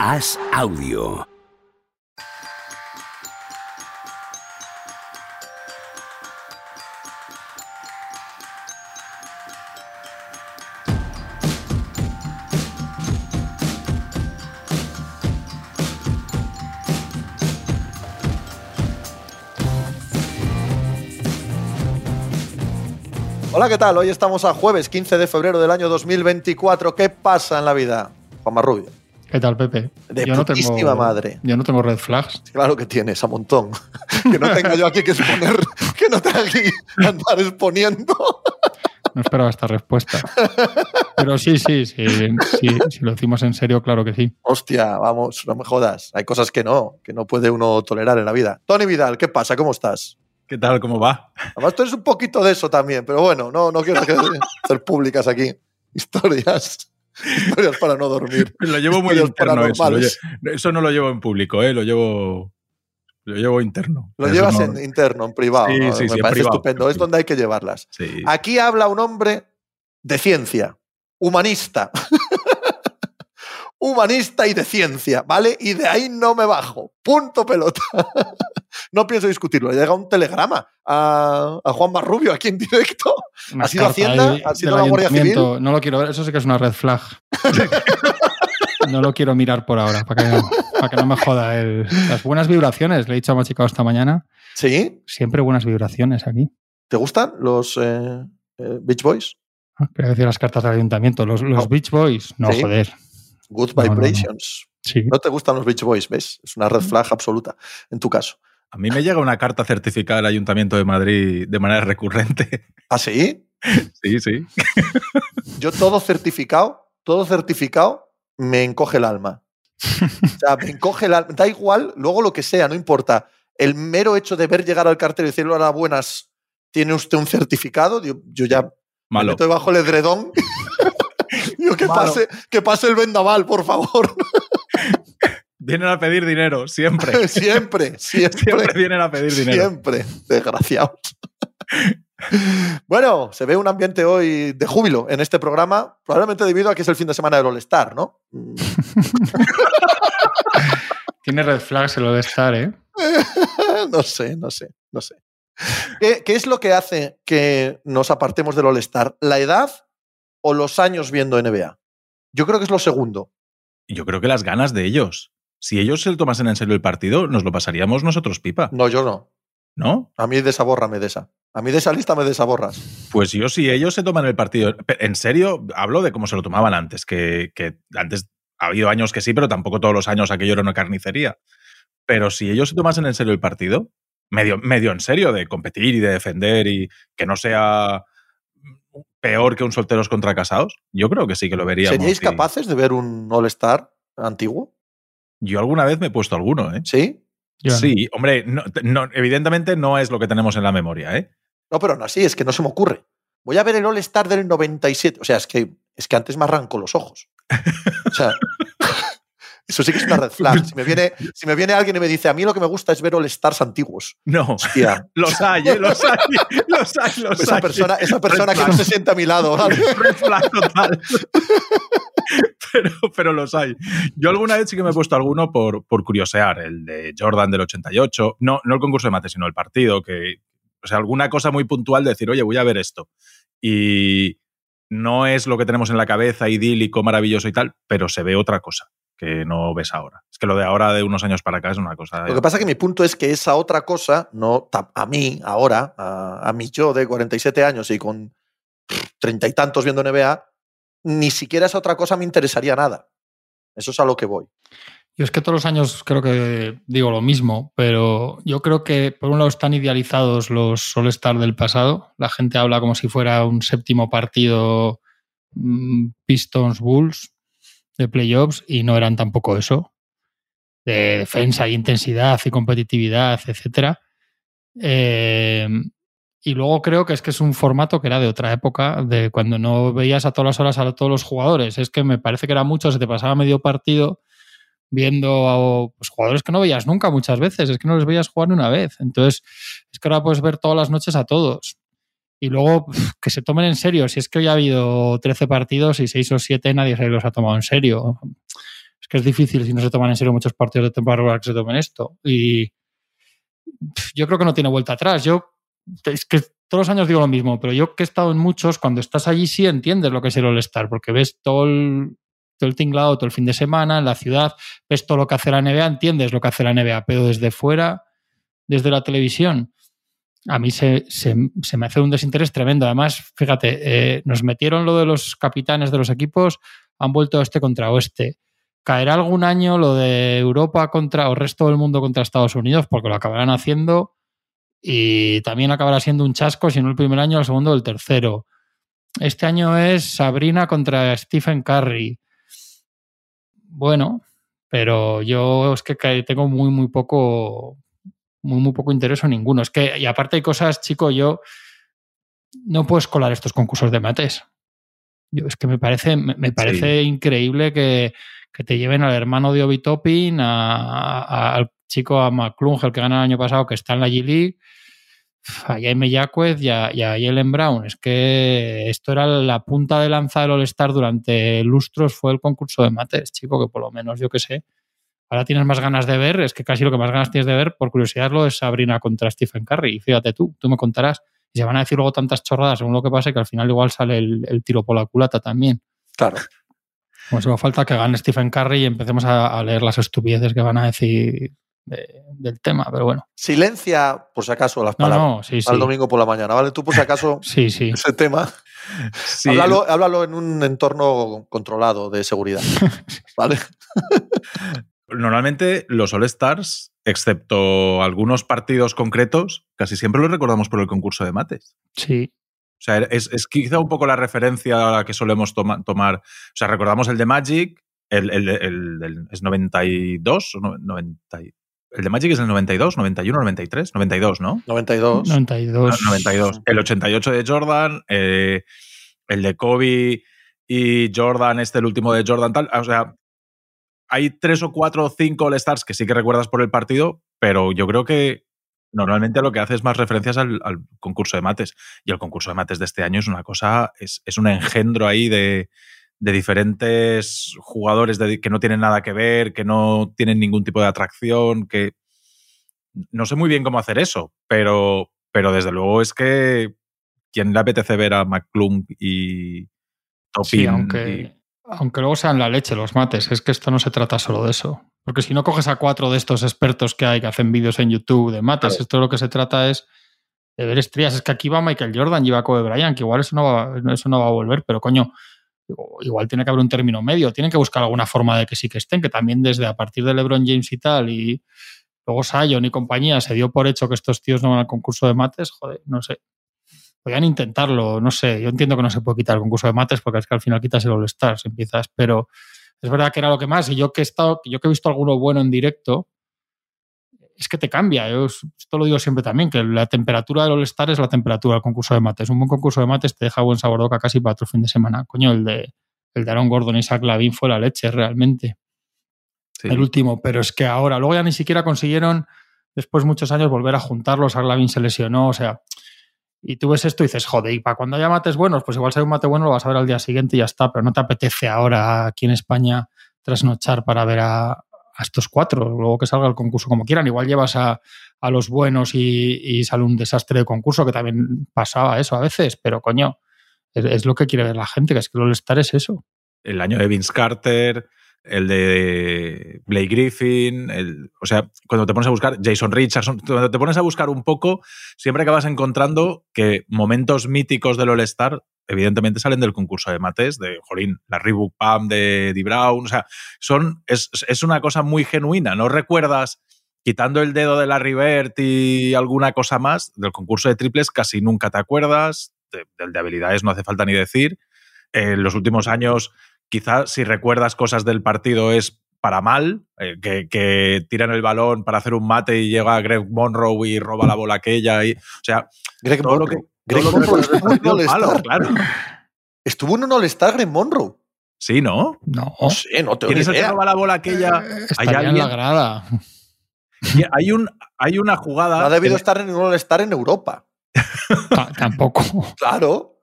Haz audio. Hola, ¿qué tal? Hoy estamos a jueves 15 de febrero del año 2024. ¿Qué pasa en la vida? Juan Marrubio. ¿Qué tal, Pepe? De yo no putísima tengo, madre. Yo no tengo red flags. Claro que tienes, a montón. que no tenga yo aquí que exponer, que no tenga aquí que andar exponiendo. No esperaba esta respuesta. Pero sí, sí, sí, sí, si lo decimos en serio, claro que sí. Hostia, vamos, no me jodas. Hay cosas que no, que no puede uno tolerar en la vida. Tony Vidal, ¿qué pasa? ¿Cómo estás? ¿Qué tal? ¿Cómo va? Además, tú eres un poquito de eso también, pero bueno, no, no quiero hacer públicas aquí. Historias. Historias para no dormir. Lo llevo muy interno eso. lo eso no lo llevo en público, ¿eh? Lo llevo, lo llevo interno. Lo Eso llevas no- en interno, en privado. Sí, ¿no? sí, Me sí, parece privado. estupendo. Es donde hay que llevarlas. Aquí habla un hombre de ciencia, humanista. Humanista y de ciencia, ¿vale? Y de ahí no me bajo. Punto pelota. no pienso discutirlo. Le llega un telegrama a, a Juan Marrubio aquí en directo. Una ¿Ha sido Hacienda? ¿Ha sido la Guardia ayuntamiento. No lo quiero ver, eso sí que es una red flag. no lo quiero mirar por ahora, para que, para que no me joda. el- las buenas vibraciones, le he dicho a Machicao esta mañana. ¿Sí? Siempre buenas vibraciones aquí. ¿Te gustan los eh, eh, Beach Boys? Ah, Quería decir las cartas del ayuntamiento. Los, los No. Beach Boys, no, Sí. joder. Good No, no, no. Vibrations. Sí. No te gustan los Beach Boys, ¿ves? Es una red flag absoluta, en tu caso. A mí me llega una carta certificada del Ayuntamiento de Madrid de manera recurrente. ¿Ah, sí? Sí, sí. Yo todo certificado, todo certificado, me encoge el alma. O sea, me encoge el alma. Da igual, luego lo que sea, no importa. El mero hecho de ver llegar al cartel y decirle hola, buenas, ¿tiene usted un certificado? Yo, yo ya me Malo. meto debajo el edredón. Digo, que Malo. pase, que pase el vendaval, por favor. Vienen a pedir dinero, siempre. siempre, siempre. Siempre vienen a pedir dinero. Siempre, desgraciados. bueno, se ve un ambiente hoy de júbilo en este programa, probablemente debido a que es el fin de semana del All-Star, ¿no? Tiene red flags el de estar, ¿eh? no sé, no sé, no sé. ¿Qué, qué es lo que hace que nos apartemos del All-Star? ¿La edad o los años viendo NBA? Yo creo que es lo segundo. Yo creo que las ganas de ellos. Si ellos se lo tomasen en serio el partido, nos lo pasaríamos nosotros pipa, No, yo no. ¿no? A mí desabórrame de esa. A mí de esa lista me desaborras. Pues yo, si ellos se toman el partido. En serio, hablo de cómo se lo tomaban antes, que, que antes ha habido años que sí, pero tampoco todos los años aquello era una carnicería. Pero si ellos se tomasen en serio el partido, medio, medio en serio, de competir y de defender y que no sea peor que un solteros contra casados, yo creo que sí que lo veríamos. ¿Seríais y- capaces de ver un All-Star antiguo? Yo alguna vez me he puesto alguno, ¿eh? ¿Sí? Yo no. Sí, hombre, no- no- evidentemente no es lo que tenemos en la memoria, ¿eh? No, pero no así, es que no se me ocurre. Voy a ver el All-Star del 97. O sea, es que, es que antes me arranco los ojos. O sea, eso sí que es una red flag. Si me, viene, si me viene alguien y me dice, a mí lo que me gusta es ver All-Stars antiguos. No, Hostia, los hay, ¿eh? los hay, los hay, los esa hay. persona, esa persona que no se sienta a mi lado. ¿vale? Red flag total. pero, pero los hay. Yo alguna vez sí que me he puesto alguno por, por curiosear, el de Jordan del 88. No, no el concurso de mate, sino el partido, que, o sea, alguna cosa muy puntual de decir, oye, voy a ver esto. Y no es lo que tenemos en la cabeza, idílico, maravilloso y tal, pero se ve otra cosa que no ves ahora. Es que lo de ahora, de unos años para acá, es una cosa... Lo que pasa es que mi punto es que esa otra cosa, no a mí, ahora, a, a mí yo de 47 años y con treinta y tantos viendo NBA, ni siquiera esa otra cosa me interesaría nada. Eso es a lo que voy. Yo es que todos los años creo que digo lo mismo, pero yo creo que por un lado están idealizados los All-Star del pasado. La gente habla como si fuera un séptimo partido mm, Pistons Bulls de playoffs y no eran tampoco eso. De defensa y intensidad y competitividad, etcétera. Eh, y luego creo que es que es un formato que era de otra época, de cuando no veías a todas las horas a todos los jugadores. Es que me parece que era mucho, se te pasaba medio partido viendo a pues, jugadores que no veías nunca muchas veces, es que no les veías jugar ni una vez. Entonces, es que ahora puedes ver todas las noches a todos. Y luego que se tomen en serio. Si es que hoy ha habido 13 partidos y 6 o 7 nadie se los ha tomado en serio. Es que es difícil si no se toman en serio muchos partidos de temporada que se tomen esto. Y yo creo que no tiene vuelta atrás. Yo, es que todos los años digo lo mismo, pero yo que he estado en muchos, cuando estás allí sí entiendes lo que es el All-Star, porque ves todo el, todo el tinglado todo el fin de semana en la ciudad, ves todo lo que hace la NBA, entiendes lo que hace la NBA, pero desde fuera, desde la televisión, a mí se, se, me hace un desinterés tremendo. Además, fíjate, eh, nos metieron lo de los capitanes de los equipos, han vuelto este contra oeste. Caerá algún año lo de Europa contra o resto del mundo contra Estados Unidos, porque lo acabarán haciendo y también acabará siendo un chasco, si no el primer año, el segundo o el tercero. Este año es Sabrina contra Stephen Curry. Bueno, pero yo es que tengo muy, muy poco, muy, muy poco interés en ninguno. Es que, y aparte hay cosas, chico, yo no puedo escolar estos concursos de mates. Yo, es que me parece, me, parece increíble que, que, te lleven al hermano de Obi Toppin, al chico a McClung, el que gana el año pasado, que está en la G-League, a Jaime Jacquez y a, y a Jalen Brown. Es que esto era la punta de lanza del All-Star durante lustros, fue el concurso de mates, chico, que por lo menos yo que sé, ahora tienes más ganas de ver, es que casi lo que más ganas tienes de ver, por curiosidad, lo de Sabrina contra Stephen Curry. Y fíjate tú, tú me contarás. Y se van a decir luego tantas chorradas según lo que pase que al final igual sale el, tiro por la culata también. Claro. Pues solo falta que gane Stephen Curry y empecemos a, leer las estupideces que van a decir del tema, pero bueno. Silencia, por si acaso, las palabras. No, Al domingo por la mañana, ¿vale? Tú, por si acaso, sí, sí. ese tema. Háblalo, háblalo, en un entorno controlado de seguridad. ¿Vale? Normalmente los All-Stars, excepto algunos partidos concretos, casi siempre los recordamos por el concurso de mates. Sí. O sea, es, quizá un poco la referencia a la que solemos tomar. O sea, recordamos el de Magic, el, el, es 92 o 90, el de Magic es el 92, 91, 93, 92, ¿no? 92. 92. 92. El 88 de Jordan, eh, el de Kobe y Jordan, este el último de Jordan, tal. O sea, hay tres o cuatro o cinco All-Stars que sí que recuerdas por el partido, pero yo creo que normalmente lo que hace es más referencias al, concurso de mates. Y el concurso de mates de este año es una cosa, es, un engendro ahí de, diferentes jugadores que no tienen nada que ver, que no tienen ningún tipo de atracción, que no sé muy bien cómo hacer eso, pero, pero desde luego es que quien le apetece ver a McClung y Topin. Sí, aunque, aunque luego sean la leche los mates, es que esto no se trata solo de eso. Porque si no coges a cuatro de estos expertos que hay que hacen vídeos en YouTube de mates, esto lo que se trata es de ver estrellas. Es que aquí va Michael Jordan, lleva Kobe Bryant, que igual eso no, va, eso no va a volver, pero coño, igual tiene que haber un término medio, tienen que buscar alguna forma de que sí que estén, que también desde a partir de LeBron James y tal, y luego Sion y compañía, se dio por hecho que estos tíos no van al concurso de mates, joder, no sé podían intentarlo, no sé, yo entiendo que no se puede quitar el concurso de mates porque es que al final quitas el All-Stars, empiezas, pero es verdad que era lo que más, y yo que he estado, yo que he visto alguno bueno en directo, es que te cambia, yo esto lo digo siempre también, que la temperatura del All-Star es la temperatura del concurso de mates, un buen concurso de mates te deja buen sabor de boca casi para otro fin de semana, coño, el de, el de Aaron Gordon y Zach Lavin fue la leche realmente. El último, pero es que ahora, luego ya ni siquiera consiguieron, después de muchos años, volver a juntarlos. Zach Lavin se lesionó, o sea, y tú ves esto y dices, joder, y para cuando haya mates buenos, pues igual si hay un mate bueno lo vas a ver al día siguiente y ya está, pero no te apetece ahora aquí en España trasnochar para ver a, estos cuatro, luego que salga el concurso como quieran. Igual llevas a, los buenos y, sale un desastre de concurso, que también pasaba eso a veces, pero coño, es, lo que quiere ver la gente, que es que el All-Star es eso. El año de Vince Carter, el de Blake Griffin, el, o sea, cuando te pones a buscar Jason Richardson, cuando te pones a buscar un poco, siempre acabas encontrando que momentos míticos del All-Star evidentemente salen del concurso de mates, de Jolín, la Reebok Pam de Brown, o sea, son, es, es, una cosa muy genuina, no recuerdas, quitando el dedo de la Rivert y alguna cosa más, del concurso de triples casi nunca te acuerdas, del de, habilidades no hace falta ni decir, en los últimos años quizás si recuerdas cosas del partido es para mal, eh, que, tiran el balón para hacer un mate y llega Greg Monroe y roba la bola aquella. Y, o sea, Greg todo Monroe. Greg Monroe estuvo en un all claro. Estuvo en un All-Star Greg Monroe. Sí, ¿no? No. No sé, no tengo ¿Quién es el que roba la bola aquella? Eh, hay en la grada. hay, un, hay una jugada... No ha debido estar en un All-Star en Europa. Tampoco. Claro.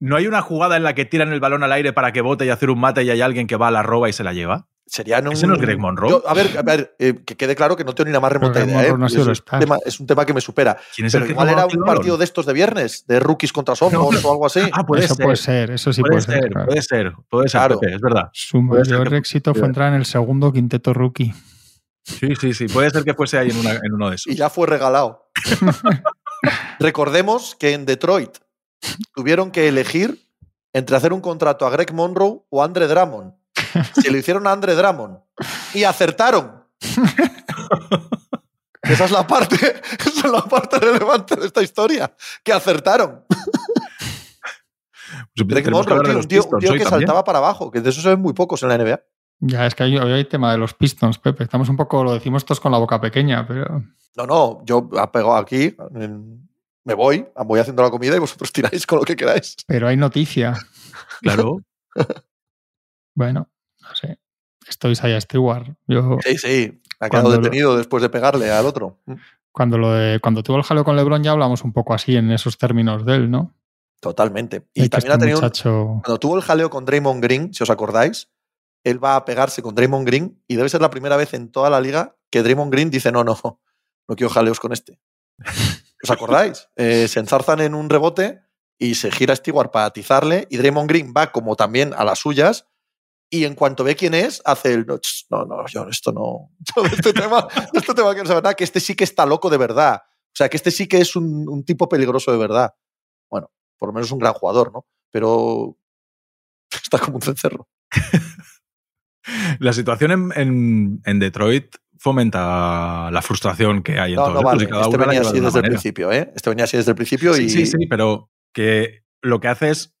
¿No hay una jugada en la que tiran el balón al aire para que bote y hacer un mate y hay alguien que va a la roba y se la lleva? Sería en un, ¿Ese no es Greg Monroe? Yo- a ver, a ver eh, que quede claro que no tengo ni la más remota idea. ¿eh? Monroe no es, un tema, es un tema que me supera. ¿Quién es Pero el igual era un partido de estos de viernes, de rookies contra sophomores o algo así. Ah, puede Eso ser. puede ser, eso sí puede, puede, ser, claro. puede ser, puede ser, Claro. Es verdad. Su mayor que- éxito fue entrar en el segundo quinteto rookie. Sí, sí, sí, puede ser que fuese ahí en, una- en uno de esos. y ya fue regalado. Recordemos que en Detroit tuvieron que elegir entre hacer un contrato a Greg Monroe o a Andre Drummond. Se lo hicieron a Andre Drummond y acertaron. Esa es la parte, esa es la parte relevante de esta historia, que acertaron. Pues Greg Monroe, tío, un tío, un que también. saltaba para abajo, que de eso se ven muy pocos en la NBA. Ya, es que hoy, hay tema de los Pistons, Pepe. Estamos un poco, lo decimos todos con la boca pequeña, pero No, no, yo pego aquí, en- me voy, voy haciendo la comida y vosotros tiráis con lo que queráis. pero hay noticia. Claro. Bueno, no sé. Estoy Isaiah Stewart. Yo, Sí, sí, ha quedado lo- detenido después de pegarle al otro. cuando, lo de- cuando tuvo el jaleo con LeBron ya hablamos un poco así en esos términos de él, ¿no? Totalmente. Y también ha este tenido un- cuando tuvo el jaleo con Draymond Green, si os acordáis, él va a pegarse con Draymond Green y debe ser la primera vez en toda la liga que Draymond Green dice, no, no, no quiero jaleos con este. ¿Os acordáis? Eh, se enzarzan en un rebote y se gira Stewart para atizarle y Draymond Green va como también a las suyas y en cuanto ve quién es, hace el no, no, no, yo esto no, yo este tema, este tema quiero saber nada, que este sí que está loco de verdad. O sea, que este sí que es un, un tipo peligroso de verdad. Bueno, por lo menos un gran jugador, ¿no? Pero está como un cencerro. La situación en, en- en Detroit fomenta la frustración que hay en No, todos no vale. cada Este venía así desde el principio, ¿eh? Este venía así desde el principio Sí, y. sí, sí, pero que lo que hace es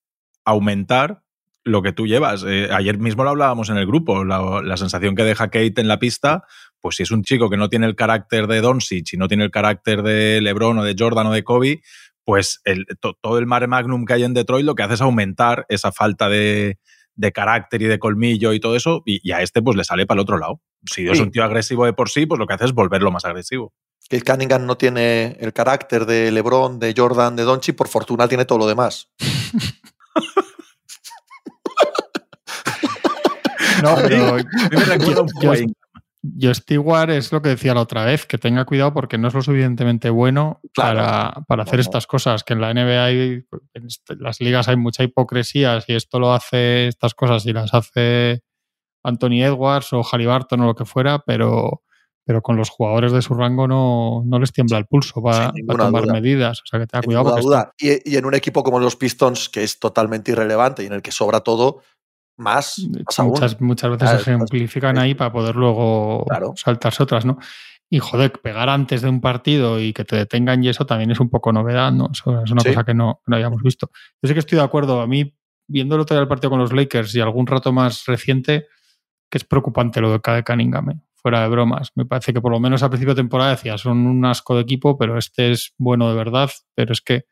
aumentar lo que tú llevas. Eh, ayer mismo lo hablábamos en el grupo, la, la sensación que deja Kate en la pista, pues si es un chico que no tiene el carácter de Doncic y no tiene el carácter de LeBron o de Jordan o de Kobe, pues el- to- todo el mare magnum que hay en Detroit lo que hace es aumentar esa falta de, de carácter y de colmillo y todo eso, y, y a este pues le sale para el otro lado. Si es Sí. un tío agresivo de por sí, pues lo que hace es volverlo más agresivo. Que Cunningham no tiene el carácter de LeBron, de Jordan, de Donchi, por fortuna tiene todo lo demás. No, pero Yo- Stewart es lo que decía la otra vez, que tenga cuidado porque no es lo suficientemente bueno Claro. para, para hacer No, estas cosas, que en la NBA hay, en este- las ligas hay mucha hipocresía, si esto lo hace, estas cosas, y las hace Anthony Edwards o Halliburton o lo que fuera, pero, pero con los jugadores de su rango no, no les tiembla el pulso Sin ninguna tomar duda. medidas. O sea que tenga cuidado porque duda. Y, y en un equipo como los Pistons, que es totalmente irrelevante y en el que sobra todo, más, aún. muchas, muchas veces Claro, se ejemplifican ahí para poder luego Claro. saltarse otras, ¿no? Y joder, pegar antes de un partido y que te detengan y eso también es un poco novedad, ¿no? Eso es una Sí. cosa que no, no habíamos visto. Yo sé que estoy de acuerdo. A mí, viendo el otro día el partido con los Lakers y algún rato más reciente, que es preocupante lo de Cade Cunningham, ¿eh? fuera de bromas. Me parece que por lo menos a principio de temporada decía, son un asco de equipo, pero este es bueno de verdad, pero es que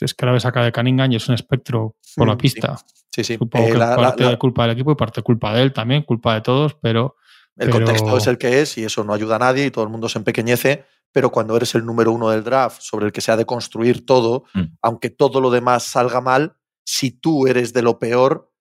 es que la ves a Cade Cunningham y es un espectro por la Mm, pista. Sí, sí. Supongo Eh, que la- la- parte la- de culpa del equipo y parte culpa de él también, culpa de todos, pero el pero- contexto es el que es y eso no ayuda a nadie y todo el mundo se empequeñece. Pero cuando eres el número uno del draft, sobre el que se ha de construir todo, Mm. aunque todo lo demás salga mal, si tú eres de lo peor,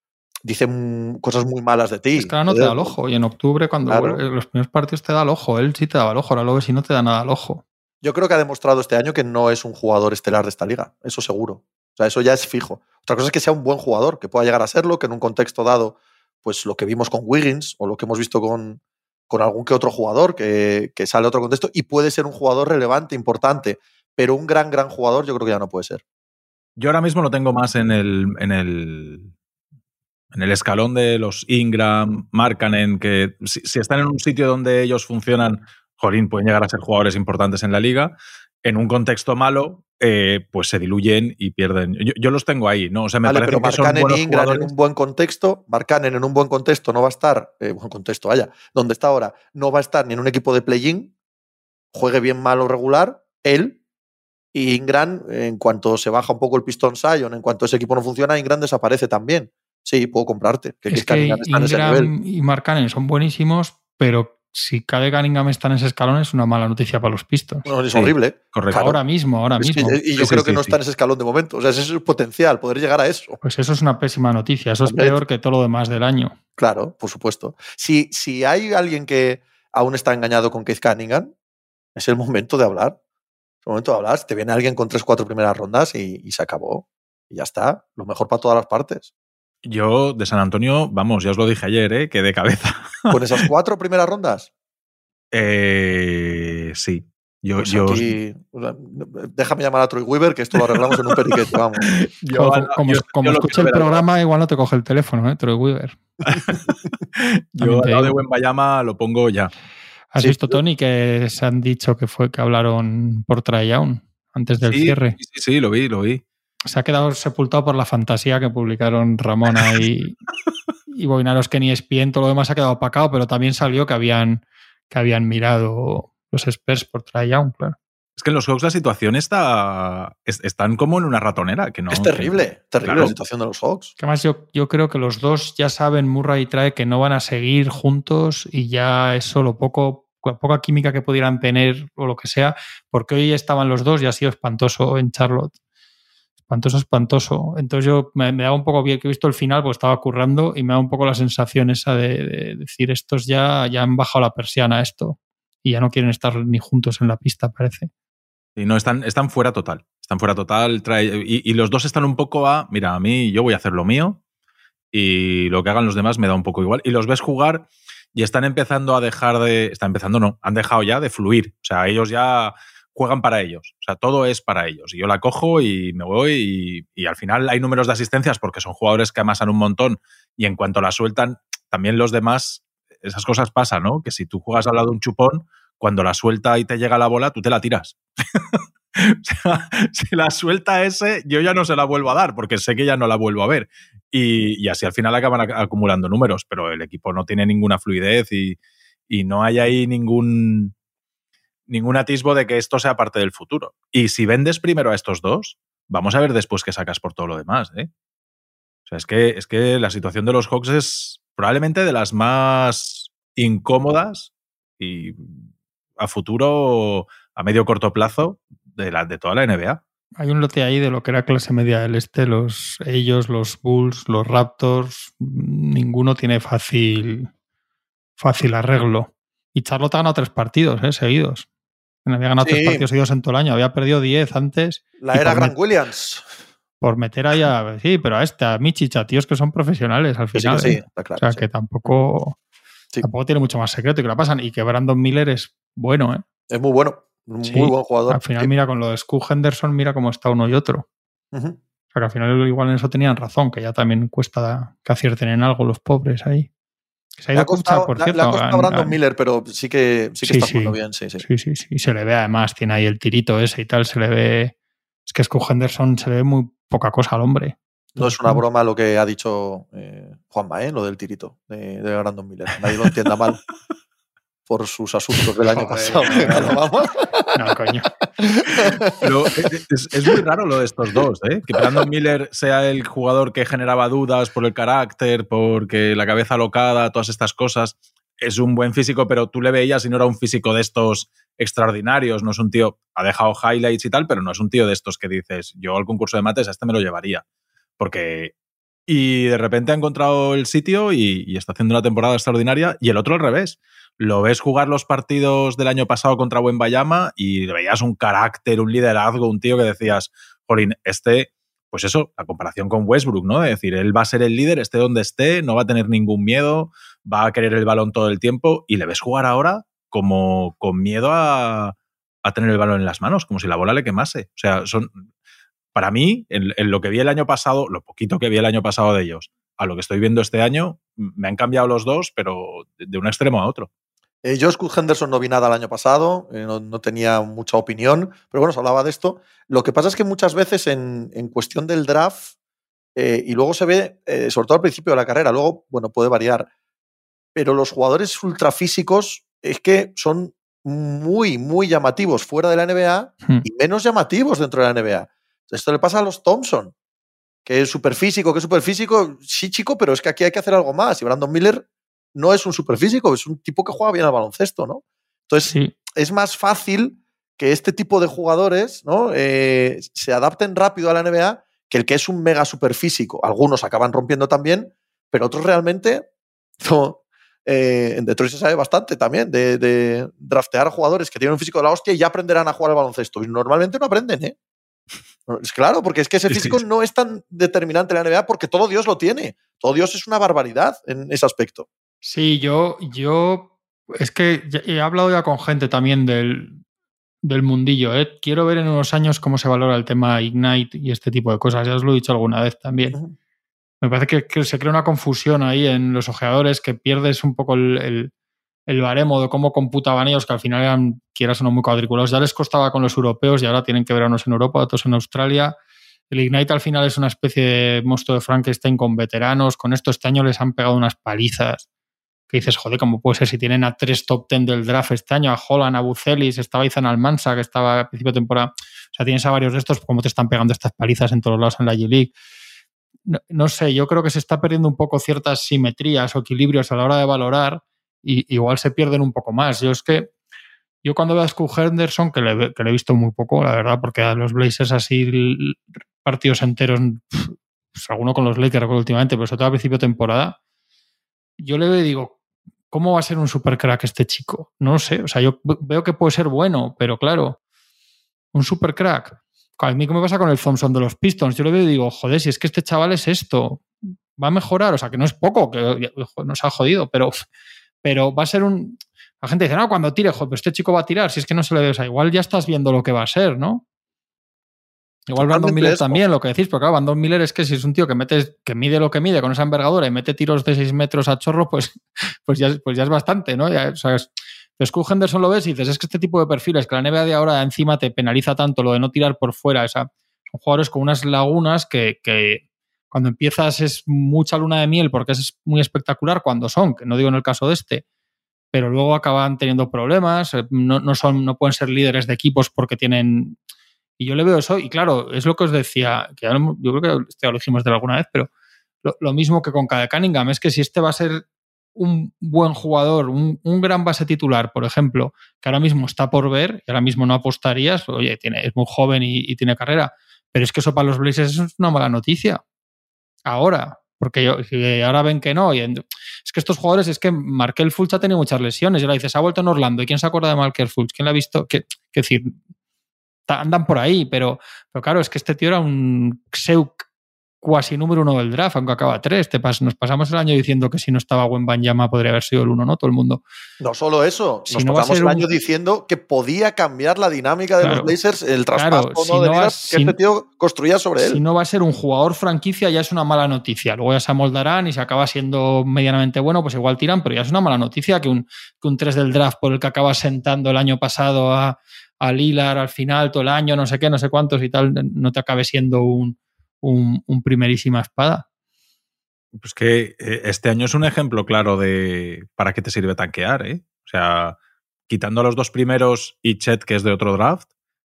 dicen cosas muy malas de ti. es que ahora no te da el ojo. Y en octubre, cuando Claro. vuelve- los primeros partidos te da el ojo. Él sí te daba el ojo, ahora lo ves y no te da nada el ojo. Yo creo que ha demostrado este año que no es un jugador estelar de esta liga, eso seguro. O sea, eso ya es fijo. Otra cosa es que sea un buen jugador, que pueda llegar a serlo, que en un contexto dado, pues lo que vimos con Wiggins o lo que hemos visto con, con algún que otro jugador que, que sale a otro contexto y puede ser un jugador relevante, importante, pero un gran, gran jugador yo creo que ya no puede ser. Yo ahora mismo lo tengo más en el, en el, en el escalón de los Ingram, Markkanen, que si, si están en un sitio donde ellos funcionan, jolín, pueden llegar a ser jugadores importantes en la liga. En un contexto malo, eh, pues se diluyen y pierden. Yo, yo los tengo ahí, ¿no? O sea, me Vale, parece pero que son buenos y Ingram en jugadores. un buen contexto, Marcanen en un buen contexto no va a estar, eh, buen contexto, vaya, donde está ahora, no va a estar ni en un equipo de play-in, juegue bien mal o regular, él, y Ingram, en cuanto se baja un poco el pistón Sion, en cuanto ese equipo no funciona, Ingram desaparece también. Sí, puedo comprarte. Que es Cunningham que está en ese nivel. Ingram y Markkanen son buenísimos, pero si Cade Cunningham está en ese escalón es una mala noticia para los Pistons. No, es horrible. Correcto. Ahora mismo, ahora Es que- mismo. y yo Sí, creo sí, que no está sí. en ese escalón de momento. O sea, ese es su potencial, poder llegar a eso. Pues eso es una pésima noticia. Eso es peor que todo lo demás del año. Claro, por supuesto. Si, si hay alguien que aún está engañado con Keith Cunningham, es el momento de hablar. Es el momento de hablar. Te viene alguien con tres, cuatro primeras rondas y, y se acabó. Y ya está. Lo mejor para todas las partes. Yo de San Antonio, vamos, ya os lo dije ayer, ¿eh? que de cabeza. Con esas cuatro primeras rondas. Eh, sí. Yo, pues yo, aquí- déjame llamar a Troy Weaver, que esto lo arreglamos en un periquete, vamos. yo- como como, yo- como yo lo escuche quiero el programa, igual no te coge el teléfono, ¿eh? Troy Weaver. Yo al lado de. Buen Bayama lo pongo ya. ¿Has Sí. visto, Tony, que se han dicho que fue que hablaron por Tryown antes del sí, cierre? Sí, sí, sí, lo vi, lo vi. Se ha quedado sepultado por la fantasía que publicaron Ramona y, y Boinaros que ni ESPN, todo lo demás ha quedado opacado, pero también salió que habían, que habían mirado los experts por Tryown, claro. Es que en los Hawks la situación está. es- están como en una ratonera. Que no, es terrible, terrible Claro. la situación de los Hawks. Que además yo, yo creo que los dos ya saben, Murray y Trae, que no van a seguir juntos y ya eso, lo poco, poca química que pudieran tener o lo que sea, porque hoy estaban los dos y ha sido espantoso en Charlotte. Espantoso, espantoso. Entonces yo me, me daba un poco bien que he visto el final, pues estaba currando y me da un poco la sensación esa de, de decir, estos ya, ya han bajado la persiana esto y ya no quieren estar ni juntos en la pista, parece. Y no, están, están fuera total. Están fuera total. y, y los dos están un poco a. Mira, a mí yo voy a hacer lo mío. Y lo que hagan los demás me da un poco igual. Y los ves jugar y están empezando a dejar de. Están empezando, no. Han dejado ya de fluir. O sea, ellos ya juegan para ellos. O sea, todo es para ellos. Y yo la cojo y me voy. Y, y al final hay números de asistencias porque son jugadores que amasan un montón. Y en cuanto la sueltan, también los demás. Esas cosas pasan, ¿no? Que si tú juegas al lado de un chupón, cuando la suelta y te llega la bola, tú te la tiras. O sea, si la suelta ese, yo ya no se la vuelvo a dar, porque sé que ya no la vuelvo a ver. Y, así al final acaban ac- acumulando números, pero el equipo no tiene ninguna fluidez y, y no hay ahí ningún, ningún atisbo de que esto sea parte del futuro. Y si vendes primero a estos dos, vamos a ver después qué sacas por todo lo demás. ¿eh? O sea, es que, es que la situación de los Hawks es probablemente de las más incómodas y a futuro, a medio corto plazo, de, la, de toda la NBA. Hay un lote ahí de lo que era clase media del este, los ellos, los Bulls, los Raptors, ninguno tiene fácil fácil arreglo. Y Charlotte ha ganado tres partidos eh, seguidos. Había ganado Sí. tres partidos seguidos en todo el año, había perdido diez antes La era Grant Williams. por meter ahí a. Sí, pero a este, a Michich, a tíos que son profesionales al sí, final. que sí, ¿eh? está claro. O sea sí. que tampoco, Sí. tampoco tiene mucho más secreto y que la pasan. Y que Brandon Miller es bueno, ¿eh? Es muy bueno. Sí, muy buen jugador. Al final, Sí. mira, con lo de Scoot Henderson, mira cómo está uno y otro. Ujú. O sea que al final igual en eso tenían razón, que ya también cuesta que acierten en algo los pobres ahí. Se ha Le ido ha costado, Kucha, por le- cierto. le ha costado han- Brandon Miller, pero sí que, sí que Sí, está jugando bien. Sí, sí. Sí, sí, sí. Y se le ve además, tiene ahí el tirito ese y tal, se le ve. Es que Scoot Henderson se le ve muy poca cosa al hombre. No es una broma lo que ha dicho eh, Juanma, ¿eh? lo del tirito de, de Brandon Miller. Nadie lo entienda mal por sus asuntos del año Joder, pasado. no, coño. Pero es, es muy raro lo de estos dos, ¿eh? Que Brandon Miller sea el jugador que generaba dudas por el carácter, porque la cabeza locada, todas estas cosas. Es un buen físico, pero tú le veías y no era un físico de estos extraordinarios. No es un tío, ha dejado highlights y tal, pero no es un tío de estos que dices, yo al concurso de mates a este me lo llevaría. Porque. Y de repente ha encontrado el sitio y, y está haciendo una temporada extraordinaria, y el otro al revés lo ves jugar los partidos del año pasado contra Buen Bayama y veías un carácter, un liderazgo, un tío que decías, Jolín, este, pues eso, la comparación con Westbrook, ¿no? Es decir, él va a ser el líder, esté donde esté, no va a tener ningún miedo, va a querer el balón todo el tiempo y le ves jugar ahora como con miedo a, a tener el balón en las manos, como si la bola le quemase. O sea, son, para mí, en, lo que vi el año pasado, lo poquito que vi el año pasado de ellos, a lo que estoy viendo este año, me han cambiado los dos, pero de un extremo a otro. Eh, yo, Scott Henderson, no vi nada el año pasado, eh, no, no tenía mucha opinión, pero bueno, se hablaba de esto. Lo que pasa es que muchas veces en, en cuestión del draft, eh, y luego se ve, eh, sobre todo al principio de la carrera, luego, bueno, puede variar, pero los jugadores ultrafísicos es que son muy, muy llamativos fuera de la NBA Hmm. y menos llamativos dentro de la NBA. Esto le pasa a los Thompson, que es súper físico, que es súper físico, sí, chico, pero es que aquí hay que hacer algo más. Y Brandon Miller no es un superfísico, es un tipo que juega bien al baloncesto, ¿no? Entonces, es más fácil que este tipo de jugadores ¿no? Eh, se adapten rápido a la NBA que el que es un mega superfísico. Algunos acaban rompiendo también, pero otros realmente no. Eh, en Detroit se sabe bastante también de, de, draftear jugadores que tienen un físico de la hostia y ya aprenderán a jugar al baloncesto. Y normalmente no aprenden, ¿eh? Es claro, porque es que ese físico no es tan determinante en la NBA porque todo Dios lo tiene. Todo Dios es una barbaridad en ese aspecto. Sí, yo, yo es que he hablado ya con gente también del, del mundillo. ¿eh? Quiero ver en unos años cómo se valora el tema Ignite y este tipo de cosas. Ya os lo he dicho alguna vez también. Me parece que, se crea una confusión ahí en los ojeadores que pierdes un poco el, el, baremo de cómo computaban ellos, que al final eran, quieras o no, muy cuadriculados. Ya les costaba con los europeos y ahora tienen que ver a unos en Europa, otros en Australia. El Ignite al final es una especie de monstruo de Frankenstein con veteranos. Con esto este año les han pegado unas palizas dices, joder, ¿cómo puede ser si tienen a tres top ten del draft este año? A Holland, a Bucelis, estaba Izan Almansa, que estaba a principio de temporada. O sea, tienes a varios de estos, ¿cómo te están pegando estas palizas en todos lados en la G-League? No, sé, yo creo que se está perdiendo un poco ciertas simetrías o equilibrios a la hora de valorar y igual se pierden un poco más. Yo es que, yo cuando veo a Scoot Henderson, que le, que le he visto muy poco, la verdad, porque a los Blazers así partidos enteros, pues alguno con los Lakers últimamente, pero sobre todo a principio de temporada, yo le digo, ¿cómo va a ser un super crack este chico? No lo sé. O sea, yo veo que puede ser bueno, pero claro, un super crack. A mí, ¿qué me pasa con el Thompson de los Pistons? Yo le veo y digo, joder, si es que este chaval es esto, va a mejorar. O sea, que no es poco, que nos ha jodido, pero, pero va a ser un. La gente dice, no, cuando tire, joder, pero este chico va a tirar. Si es que no se le ve, o sea, igual ya estás viendo lo que va a ser, ¿no? Igual Brandon Miller también, lo que decís, porque claro, Brandon Miller es que si es un tío que mete, que mide lo que mide con esa envergadura y mete tiros de 6 metros a chorro, pues, pues, ya, pues ya es bastante, ¿no? Ya, o sea, Henderson lo ves y dices, es que este tipo de perfiles, que la NBA de ahora encima te penaliza tanto lo de no tirar por fuera, esa, son jugadores con unas lagunas que, que cuando empiezas es mucha luna de miel porque es muy espectacular cuando son, que no digo en el caso de este, pero luego acaban teniendo problemas, eh, no, no, son, no pueden ser líderes de equipos porque tienen y yo le veo eso, y claro, es lo que os decía, que yo creo que este lo dijimos de alguna vez, pero lo, mismo que con cada Cunningham, es que si este va a ser un buen jugador, un, gran base titular, por ejemplo, que ahora mismo está por ver, y ahora mismo no apostarías, oye, tiene, es muy joven y, tiene carrera, pero es que eso para los Blazers es una mala noticia. Ahora, porque yo, ahora ven que no. Y es que estos jugadores, es que Markel Fulch ha tenido muchas lesiones. Y ahora dices, ha vuelto en Orlando. ¿Y quién se acuerda de Markel Fulch? ¿Quién le ha visto? Que decir, andan por ahí, pero, pero claro, es que este tío era un Xeuk cuasi número uno del draft, aunque acaba tres. Te nos pasamos el año diciendo que si no estaba Banyama podría haber sido el uno, ¿no? Todo el mundo. No solo eso, nos pasamos el año diciendo que podía cambiar la dinámica de los Blazers, el traspaso de que este tío construía sobre él. Si no va a ser un jugador franquicia, ya es una mala noticia. Luego ya se amoldarán y se acaba siendo medianamente bueno, pues igual tiran, pero ya es una mala noticia que un, que un 3 del draft por el que acaba sentando el año pasado a, a Lilar al final, todo el año, no sé qué, no sé cuántos y tal, no te acabe siendo un, un, primerísima espada. Pues que eh, este año es un ejemplo claro de para qué te sirve tanquear, ¿eh? O sea, quitando a los dos primeros y Chet, que es de otro draft,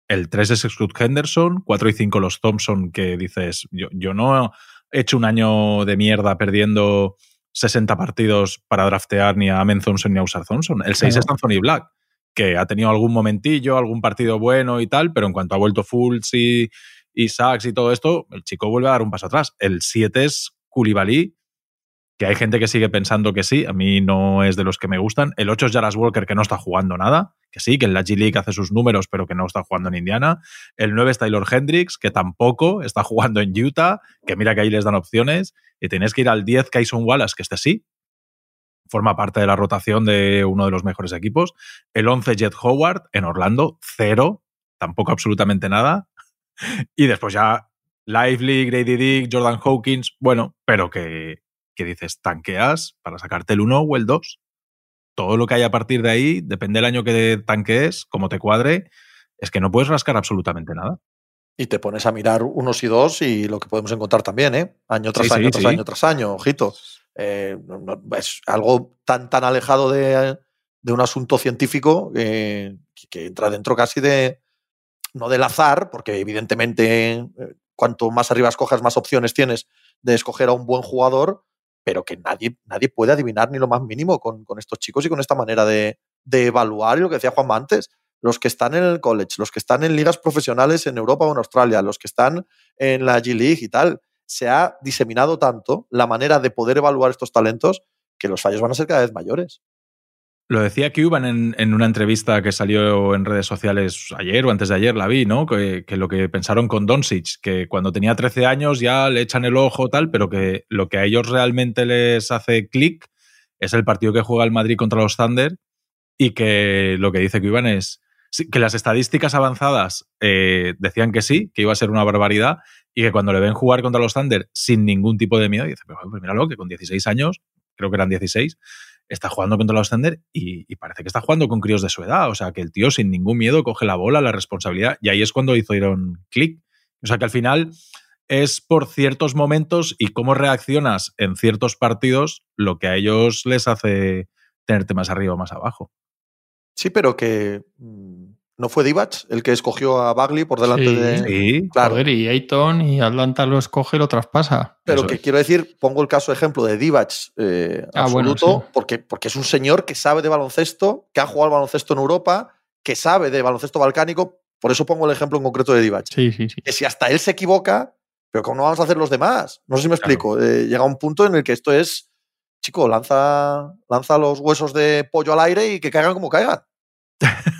el 3 es Scott Henderson, 4 y 5 los Thompson, que dices, yo, yo no he hecho un año de mierda perdiendo 60 partidos para draftear ni a Amen Thompson ni a Usar Thompson. El 6 es Anthony Black que ha tenido algún momentillo, algún partido bueno y tal, pero en cuanto ha vuelto Fultz y, y Sachs y todo esto, el chico vuelve a dar un paso atrás. El 7 es Koulibaly, que hay gente que sigue pensando que sí, a mí no es de los que me gustan. El 8 es Jaras Walker, que no está jugando nada, que sí, que en la G-League hace sus números, pero que no está jugando en Indiana. El 9 es Taylor Hendricks, que tampoco está jugando en Utah, que mira que ahí les dan opciones. Y tenéis que ir al 10 Kyson Wallace, que este sí, forma parte de la rotación de uno de los mejores equipos. El 11 Jet Howard en Orlando, cero, tampoco absolutamente nada. Y después ya Lively, Grady Dick, Jordan Hawkins, bueno, pero que, que dices, tanqueas para sacarte el 1 o el 2. Todo lo que hay a partir de ahí, depende del año que tanquees, como te cuadre, es que no puedes rascar absolutamente nada. Y te pones a mirar unos y dos y lo que podemos encontrar también, ¿eh? Año tras año, tras año, tras año, ojito. Eh, es algo tan, tan alejado de, un asunto científico que, entra dentro casi de, no del azar, porque evidentemente eh, cuanto más arriba escojas, más opciones tienes de escoger a un buen jugador, pero que nadie, nadie puede adivinar ni lo más mínimo con, estos chicos y con esta manera de, evaluar, lo que decía Juanma antes, los que están en el college, los que están en ligas profesionales en Europa o en Australia, los que están en la G League y tal, se ha diseminado tanto la manera de poder evaluar estos talentos que los fallos van a ser cada vez mayores. Lo decía Cuban en, en una entrevista que salió en redes sociales ayer o antes de ayer, la vi, ¿no? Que, que lo que pensaron con Doncic, que cuando tenía 13 años ya le echan el ojo tal, pero que lo que a ellos realmente les hace clic es el partido que juega el Madrid contra los Thunder y que lo que dice Cuban es que las estadísticas avanzadas eh, decían que sí, que iba a ser una barbaridad y que cuando le ven jugar contra los Thunder sin ningún tipo de miedo, dice, pues míralo, que con 16 años, creo que eran 16, está jugando contra los Thunder y, parece que está jugando con críos de su edad. O sea, que el tío sin ningún miedo coge la bola, la responsabilidad, y ahí es cuando hicieron clic. O sea, que al final es por ciertos momentos y cómo reaccionas en ciertos partidos lo que a ellos les hace tenerte más arriba o más abajo. Sí, pero que mm, no fue Divac el que escogió a Bagley por delante Sí. de. Sí, Claro. Joder, y Ayton y Atlanta lo escoge y lo traspasa. Pero Eso que es. quiero decir, pongo el caso ejemplo de Divac eh, Ah, bueno, absoluto, sí. porque, porque es un señor que sabe de baloncesto, que ha jugado al baloncesto en Europa, que sabe de baloncesto balcánico. Por eso pongo el ejemplo en concreto de Divac. Sí, sí, sí. Que si hasta él se equivoca, pero ¿cómo no vamos a hacer los demás? No sé si me Claro. explico. Eh, llega un punto en el que esto es, chico, lanza, lanza los huesos de pollo al aire y que caigan como caigan.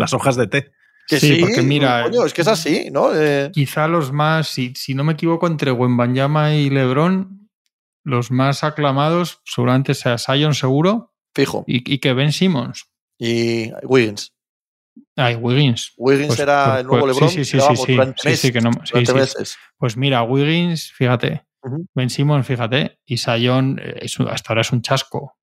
las hojas de té. Que Sí, sí, porque mira, coño, es que es así, ¿no? Eh, Quizá los más, si, si no me equivoco, entre Wembanyama y LeBron, los más aclamados seguramente sea Sion seguro fijo. y, y que Ben Simmons. Y Wiggins. Ay, Wiggins. Wiggins Pues- era pues- el nuevo pues- LeBron. sí, sí, sí, sí, sí, que no- sí, durante sí. meses. Pues mira, Wiggins, fíjate. Ben Simmons, fíjate. Y Sion eh, es hasta ahora es un chasco.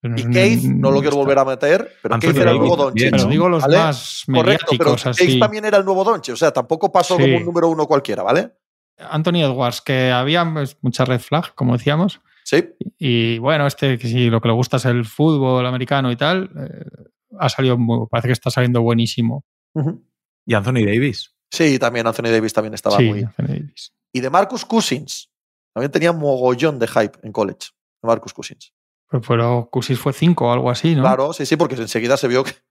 Pero Y Keith, no lo quiero volver a meter, pero Anthony Keith era el nuevo Doncic. Pero ¿no? digo los ¿Vale? más Correcto, pero mediáticos Keith así. también era el nuevo Doncic, o sea, tampoco pasó Sí. como un número uno cualquiera, ¿vale? Anthony Edwards, que había pues, mucha red flag, como decíamos. Sí, Y bueno, este, que si lo que le gusta es el fútbol americano y tal, eh, ha salido, muy- parece que está saliendo buenísimo. Y Anthony Davis. sí, también Anthony Davis también estaba sí, muy. Anthony Davis. Y de Marcus Cousins, también tenía mogollón de hype en college, de Marcus Cousins. Pero, pero Cousins fue 5 o algo así, ¿no? Claro, sí, sí, porque enseguida se vio que.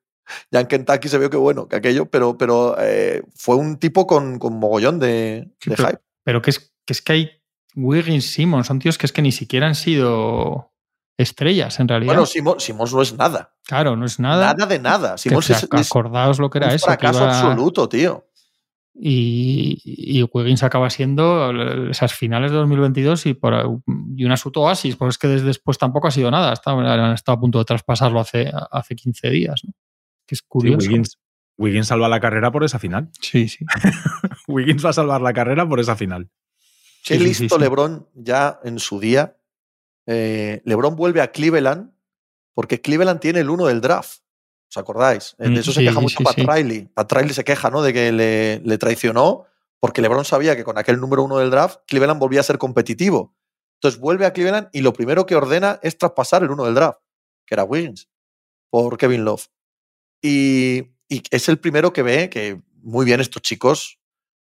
Ya en Kentucky se vio que bueno, que aquello, pero, pero eh, fue un tipo con, con mogollón de, Sí, de pero- hype. Pero que es, que es que hay Wiggins, Simmons, son tíos que es que ni siquiera han sido estrellas en realidad. Bueno, Simons, Simons no es nada. claro, no es nada. Nada, de nada. Que Simons es, fra- es acordaos lo que era un eso. que fracaso iba- absoluto, tío. Y, y Wiggins acaba siendo esas finales de 2022 y, por, y una su oasis, porque es que desde después tampoco ha sido nada. Está- Han estado a punto de traspasarlo hace, hace 15 días. ¿no? Que es Sí, curioso. Wiggins, Wiggins salva la carrera por esa final. Sí, sí. Wiggins va a salvar la carrera por esa final. Qué Sí, listo sí, sí. LeBron ya en su día. Eh, LeBron vuelve a Cleveland porque Cleveland tiene el uno del draft. ¿Os acordáis? Eh, De eso se sí, queja mucho sí, Pat. Riley. Pat Riley se queja ¿no? de que le, le traicionó porque LeBron sabía que con aquel número uno del draft Cleveland volvía a ser competitivo. Entonces vuelve a Cleveland y lo primero que ordena es traspasar el uno del draft, que era Wiggins, por Kevin Love. Y, y es el primero que ve que muy bien estos chicos,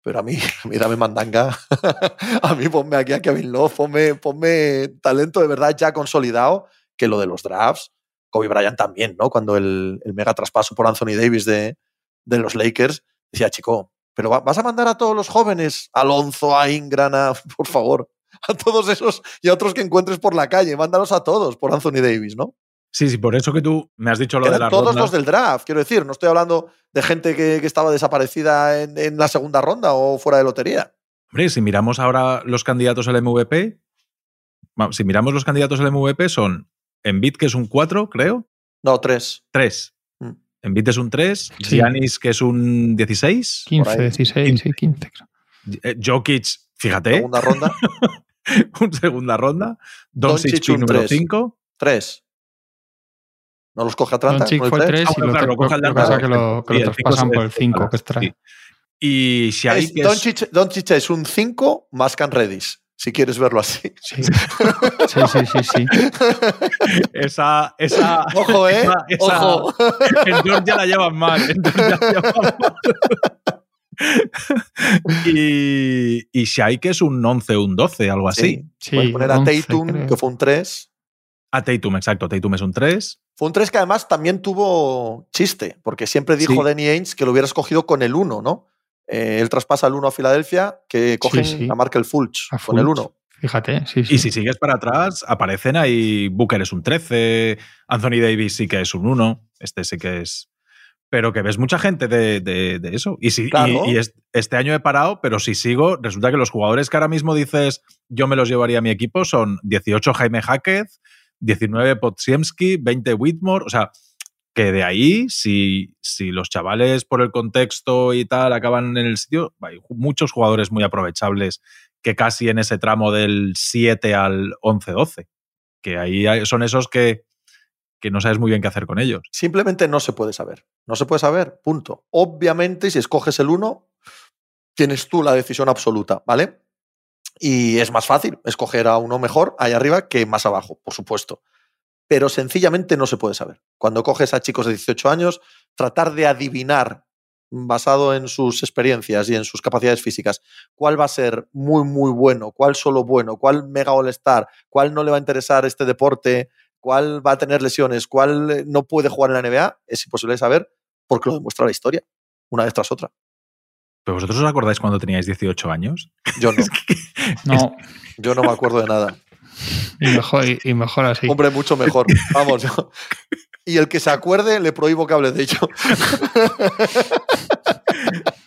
pero a mí, a mí dame mandanga. a mí ponme aquí a Kevin Love, ponme, ponme talento de verdad ya consolidado, que lo de los drafts, Kobe Bryant también, ¿no? Cuando el, el mega traspaso por Anthony Davis de, de los Lakers, decía, chico, pero va- vas a mandar a todos los jóvenes, a Alonso, a Ingram, a- por favor, a todos esos y a otros que encuentres por la calle, mándalos a todos por Anthony Davis, ¿no? Sí, sí, por eso que tú me has dicho lo de la todos ronda. los del draft, quiero decir, no estoy hablando de gente que, que estaba desaparecida en, en la segunda ronda o fuera de lotería. Hombre, si miramos ahora los candidatos al MVP, si miramos los candidatos al MVP son Embiid, que es un 4, creo, No, tres. 3. Mm. Embiid es un 3, Sí. Giannis, que es un 16, 15, ahí. 16, sí, 15. creo. eh, Jokic, fíjate, Segunda ronda, un segunda ronda, Doncic, un número tres. 5. tres. ¿No los coge Atlanta? Doncic ¿No el fue tres? 3 Ah, y bueno, lo, claro, lo- lo coge lo que Atlanta, pasa es que lo, que sí, lo traspasan por el 5, que es tra- sí. Y Es- que es, Doncic, Doncic es un 5 más Can Redis, si quieres verlo así. Sí. sí, sí, sí, sí. esa, esa, Ojo, ¿eh? esa- esa- Ojo. en Georgia la llevan mal. En Georgia la llevan mal. y, y Shai, que es un 11 un 12, algo así. Sí, Puedes poner a Tatum, que fue un 3. A Tatum, exacto. Tatum es un 3. Fue un 3 que además también tuvo chiste, porque siempre dijo Danny Ainge que lo hubiera escogido con el 1, ¿no? Eh, él traspasa el 1 a Filadelfia, que cogen la marca el Fulch con el 1. Fíjate, sí, Y si sigues para atrás, aparecen ahí. Booker es un 13, Anthony Davis sí que es un 1, este sí que es. Pero que ves mucha gente de, eso. Y, si, y, este año he parado, pero si sigo, resulta que los jugadores que ahora mismo dices yo me los llevaría a mi equipo son 18 Jaime Hackett, 19 Podziemski, 20 Whitmore. O sea, que de ahí, si, si los chavales por el contexto y tal acaban en el sitio, hay muchos jugadores muy aprovechables que casi en ese tramo del 7 al 11-12. Que ahí son esos que, que no sabes muy bien qué hacer con ellos. Simplemente no se puede saber. No se puede saber, punto. Obviamente, si escoges el 1, tienes tú la decisión absoluta, ¿vale? Y es más fácil escoger a uno mejor ahí arriba que más abajo, por supuesto. Pero sencillamente no se puede saber. Cuando coges a chicos de 18 años, tratar de adivinar basado en sus experiencias y en sus capacidades físicas, cuál va a ser muy, muy bueno, cuál solo bueno, cuál mega all-star, cuál no le va a interesar este deporte, cuál va a tener lesiones, cuál eh, no puede jugar en la NBA, es imposible saber porque lo demuestra la historia, una vez tras otra. ¿Pero vosotros os acordáis cuando teníais 18 años? Yo no. no. Yo no me acuerdo de nada. Y mejor, y mejor así. Hombre, mucho mejor. Vamos. y el que se acuerde, le prohíbo que hable de ello.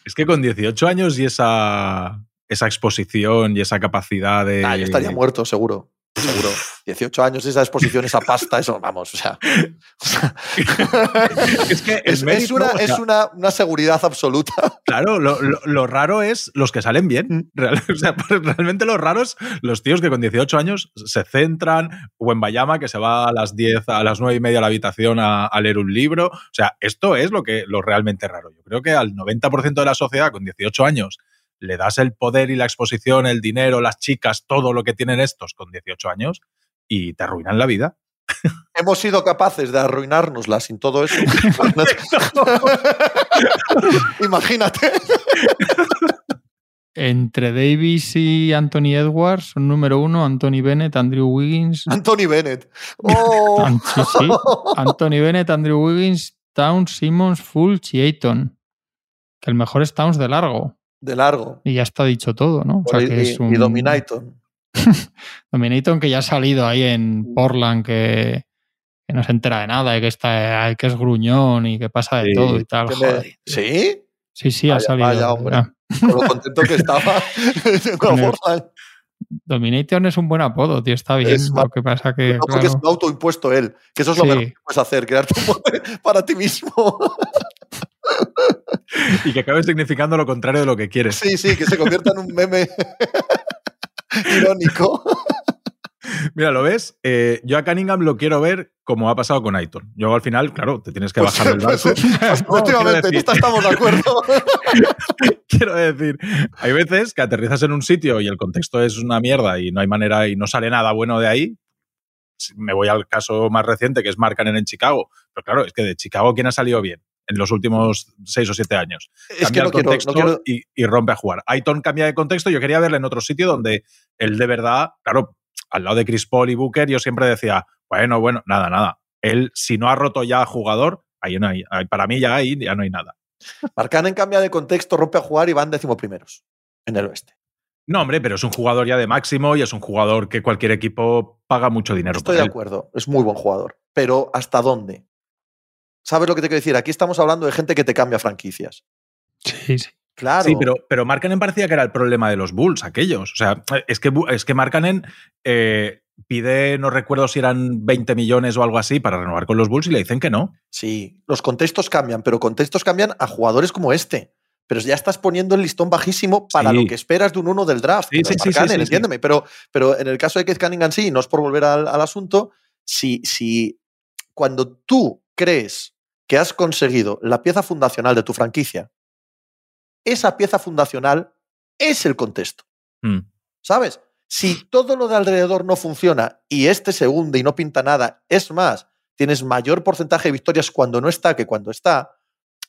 es que con 18 años y esa, esa exposición y esa capacidad de. Ah, yo estaría muerto, seguro. Seguro. 18 años, esa exposición, esa pasta, eso, vamos, o sea. es que es, una, seguridad absoluta. Claro, lo, raro es los que salen bien. Mm. realmente lo raro es los tíos que con 18 años se centran, o en Bayama, que se va a las 10, a las 9 y media a la habitación a, leer un libro. O sea, esto es lo, que, lo realmente raro. Yo creo que al 90% de la sociedad con 18 años le das el poder y la exposición, el dinero, las chicas, todo lo que tienen estos con 18 años y te arruinan la vida. Hemos sido capaces de arruinárnosla sin todo eso. Imagínate. Entre Davis y Anthony Edwards, son número uno, Anthony Bennett, Andrew Wiggins. Anthony Bennett. Oh. Anthony Bennett, Andrew Wiggins, Towns, Simmons, Fulch y Ayton. Que el mejor es Towns de largo de largo. Y ya está dicho todo, ¿no? O sea, y, que es un... y Dominaton. Dominaton que ya ha salido ahí en. Portland, que, no se entera de nada, y que, está, que es gruñón y que pasa de todo y tal. ¿Sí? Sí, sí, ha salido. Vaya, hombre. Con lo contento que estaba Portland. Dominator es un buen apodo, tío, está bien. lo que pasa que. No, porque es un autoimpuesto él, que eso es lo mejor que puedes hacer, crearte un para ti mismo. y que acabe significando lo contrario de lo que quieres. Sí, sí, que se convierta en un meme irónico. Mira, ¿lo ves? Eh, yo a Cunningham lo quiero ver como ha pasado con Aiton. Yo al final, claro, te tienes que pues bajar el barco. efectivamente, en esta estamos de acuerdo. quiero decir, hay veces que aterrizas en un sitio y el contexto es una mierda y no hay manera y no sale nada bueno de ahí. Me voy al caso más reciente, que es Markkanen en Chicago. Pero claro, es que de Chicago, ¿quién ha salido bien? En los últimos seis o siete años. Cambia el contexto Y, rompe a jugar. Aiton cambia de contexto. Yo quería verle en otro sitio donde él de verdad, claro, al lado de Chris Paul y Booker, yo siempre decía, bueno, bueno, nada, nada. Él, si no ha roto ya a jugador, ahí no hay, para mí ya ahí ya no hay nada. Marcanen cambia de contexto, rompe a jugar y van primeros en el oeste. No, hombre, pero es un jugador ya de máximo y es un jugador que cualquier equipo paga mucho dinero. Estoy de acuerdo, es muy buen jugador. Pero ¿hasta dónde? ¿Sabes lo que te quiero decir? Aquí estamos hablando de gente que te cambia franquicias. Sí, sí. Claro. Sí, pero, pero Markkanen parecía que era el problema de los Bulls, aquellos. O sea, es que, es que Markkanen eh, pide, no recuerdo si eran 20 millones o algo así para renovar con los Bulls y le dicen que no. Sí, los contextos cambian, pero contextos cambian a jugadores como este. Pero ya estás poniendo el listón bajísimo para lo que esperas de un uno del draft. Sí, sí, sí, entiéndeme. Pero, pero en el caso de Keith Cunningham sí, no es por volver al, al asunto, si, si cuando tú crees que has conseguido la pieza fundacional de tu franquicia, esa pieza fundacional es el contexto. Mm. ¿Sabes? Si todo lo de alrededor no funciona y este se hunde y no pinta nada, es más, tienes mayor porcentaje de victorias cuando no está que cuando está,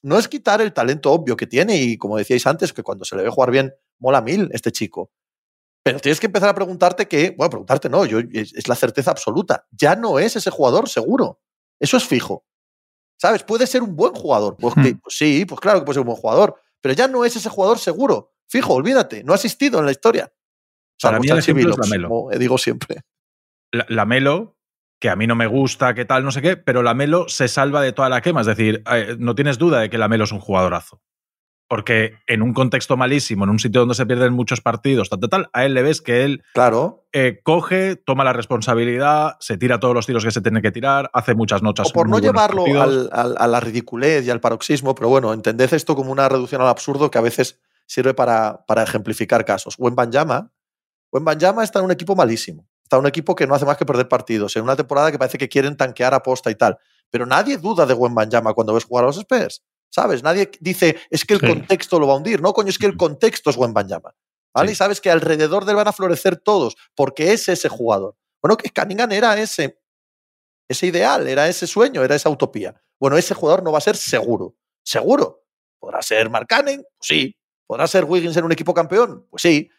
no es quitar el talento obvio que tiene y como decíais antes, que cuando se le ve jugar bien, mola mil este chico. Pero tienes que empezar a preguntarte que, bueno, preguntarte no, yo, es, la certeza absoluta. Ya no es ese jugador, seguro. Eso es fijo. ¿Sabes? Puede ser un buen jugador. Pues, pues, sí, pues claro que puede ser un buen jugador. Pero ya no es ese jugador seguro. Fijo, olvídate. No ha asistido en la historia. Para mí el ejemplo es Lamelo. Como digo siempre. La, Melo, que a mí no me gusta, que tal, no sé qué, pero la Melo se salva de toda la quema. Es decir, eh, no tienes duda de que la Melo es un jugadorazo. Porque en un contexto malísimo, en un sitio donde se pierden muchos partidos, tal, tal, tal a él le ves que él claro. Eh, coge, toma la responsabilidad, se tira todos los tiros que se tiene que tirar, hace muchas noches. O por no llevarlo a la ridiculez y al paroxismo, pero bueno, entended esto como una reducción al absurdo que a veces sirve para, para ejemplificar casos. Buen Banjama está en un equipo malísimo. Está en un equipo que no hace más que perder partidos, en una temporada que parece que quieren tanquear a posta y tal. Pero nadie duda de Buen Banjama cuando ves jugar a los Spurs. ¿Sabes? Nadie dice, es que el contexto lo va a hundir. No, coño, es que el contexto es buen Banyama. ¿Vale? Y sabes que alrededor de él van a florecer todos, porque es ese jugador. Bueno, que Cunningham era ese, ese ideal, era ese sueño, era esa utopía. Bueno, ese jugador no va a ser seguro. Seguro. ¿Podrá ser Mark Cannon? Pues sí. ¿Podrá ser Wiggins en un equipo campeón? Pues sí.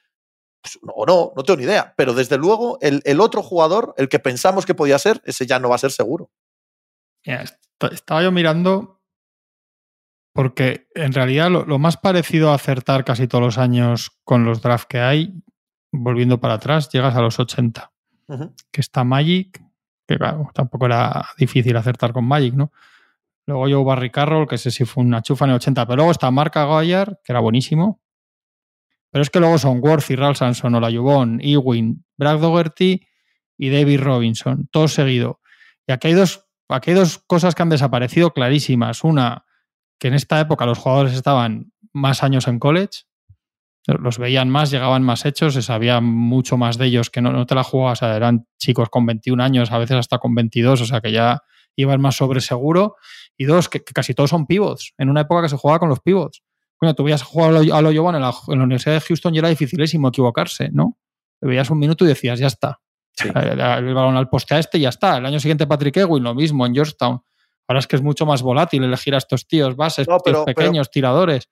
Pues o no, no tengo ni idea. Pero desde luego, el, el, otro jugador, el que pensamos que podía ser, ese ya no va a ser seguro. estaba yo mirando porque en realidad lo, más parecido a acertar casi todos los años con los drafts que hay, volviendo para atrás, llegas a los 80. Que está Magic, que claro, tampoco era difícil acertar con Magic, ¿no? Luego yo Barry Carroll, que sé si fue una chufa en el 80, pero luego está Mark Aguirre, que era buenísimo. Pero es que luego son Worthy, Ralph Sanson, Olayubon, Ewing, Brad Dougherty y David Robinson, todos seguido. Y aquí hay dos, aquí hay dos cosas que han desaparecido clarísimas. Una, que en esta época los jugadores estaban más años en college, los veían más, llegaban más hechos, se sabía mucho más de ellos que no, te la jugabas, eran chicos con 21 años, a veces hasta con 22, o sea que ya iban más sobre seguro. Y dos, que, casi todos son pivots, en una época que se jugaba con los pivots. Bueno, tú veías jugar a lo en la, en la Universidad de Houston y era dificilísimo equivocarse, ¿no? veías un minuto y decías, ya está. El, el, balón al poste a este y ya está. El año siguiente Patrick Ewing, lo mismo en Georgetown. Ahora es que es mucho más volátil elegir a estos tíos bases, tíos pequeños, tiradores.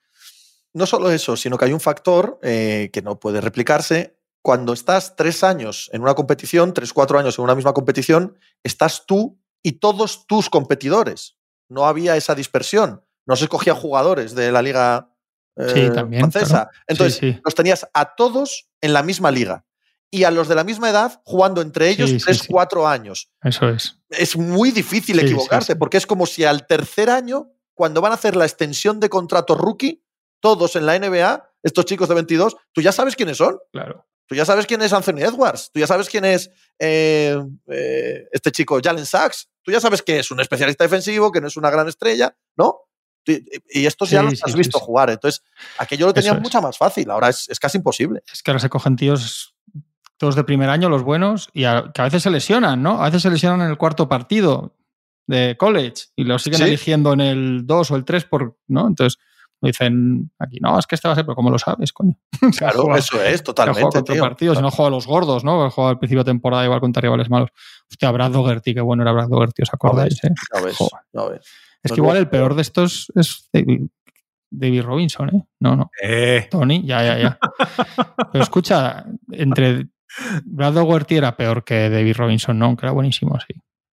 No solo eso, sino que hay un factor eh, que no puede replicarse. Cuando estás tres años en una competición, tres, cuatro años en una misma competición, estás tú y todos tus competidores. No había esa dispersión. No se escogían jugadores de la liga eh, francesa. Entonces, los tenías a todos en la misma liga y a los de la misma edad jugando entre ellos tres, cuatro años. Eso es. Es muy difícil equivocarse porque es como si al tercer año, cuando van a hacer la extensión de contrato rookie, todos en la NBA, estos chicos de 22, tú ya sabes quiénes son. Claro. Tú ya sabes quién es Anthony Edwards, tú ya sabes quién es eh, eh, este chico Jalen Sachs, tú ya sabes que es un especialista defensivo, que no es una gran estrella, ¿no? Y estos ya los has visto jugar. Entonces, aquello lo tenían mucho más fácil. Ahora es, es, casi imposible. Es que ahora se cogen tíos todos de primer año, los buenos, y que a veces se lesionan, ¿no? A veces se lesionan en el cuarto partido de college y los siguen eligiendo en el 2 o el 3 por, ¿no? Entonces dicen aquí, no, es que este va a ser, pero ¿cómo lo sabes, coño? Claro, eso es, totalmente. Juega contra partidos, si no juega a los gordos, ¿no? Juega al principio de temporada igual contra rivales malos. Hostia, Brad Dougherty, qué bueno era Brad Dougherty, ¿os acordáis? Eh? Es que igual el peor de estos es David, Robinson, ¿eh? No, no. Eh. Tony, ya, ya, ya. Pero escucha, entre Brad Dougherty era peor que David Robinson, ¿no? Que era buenísimo, sí.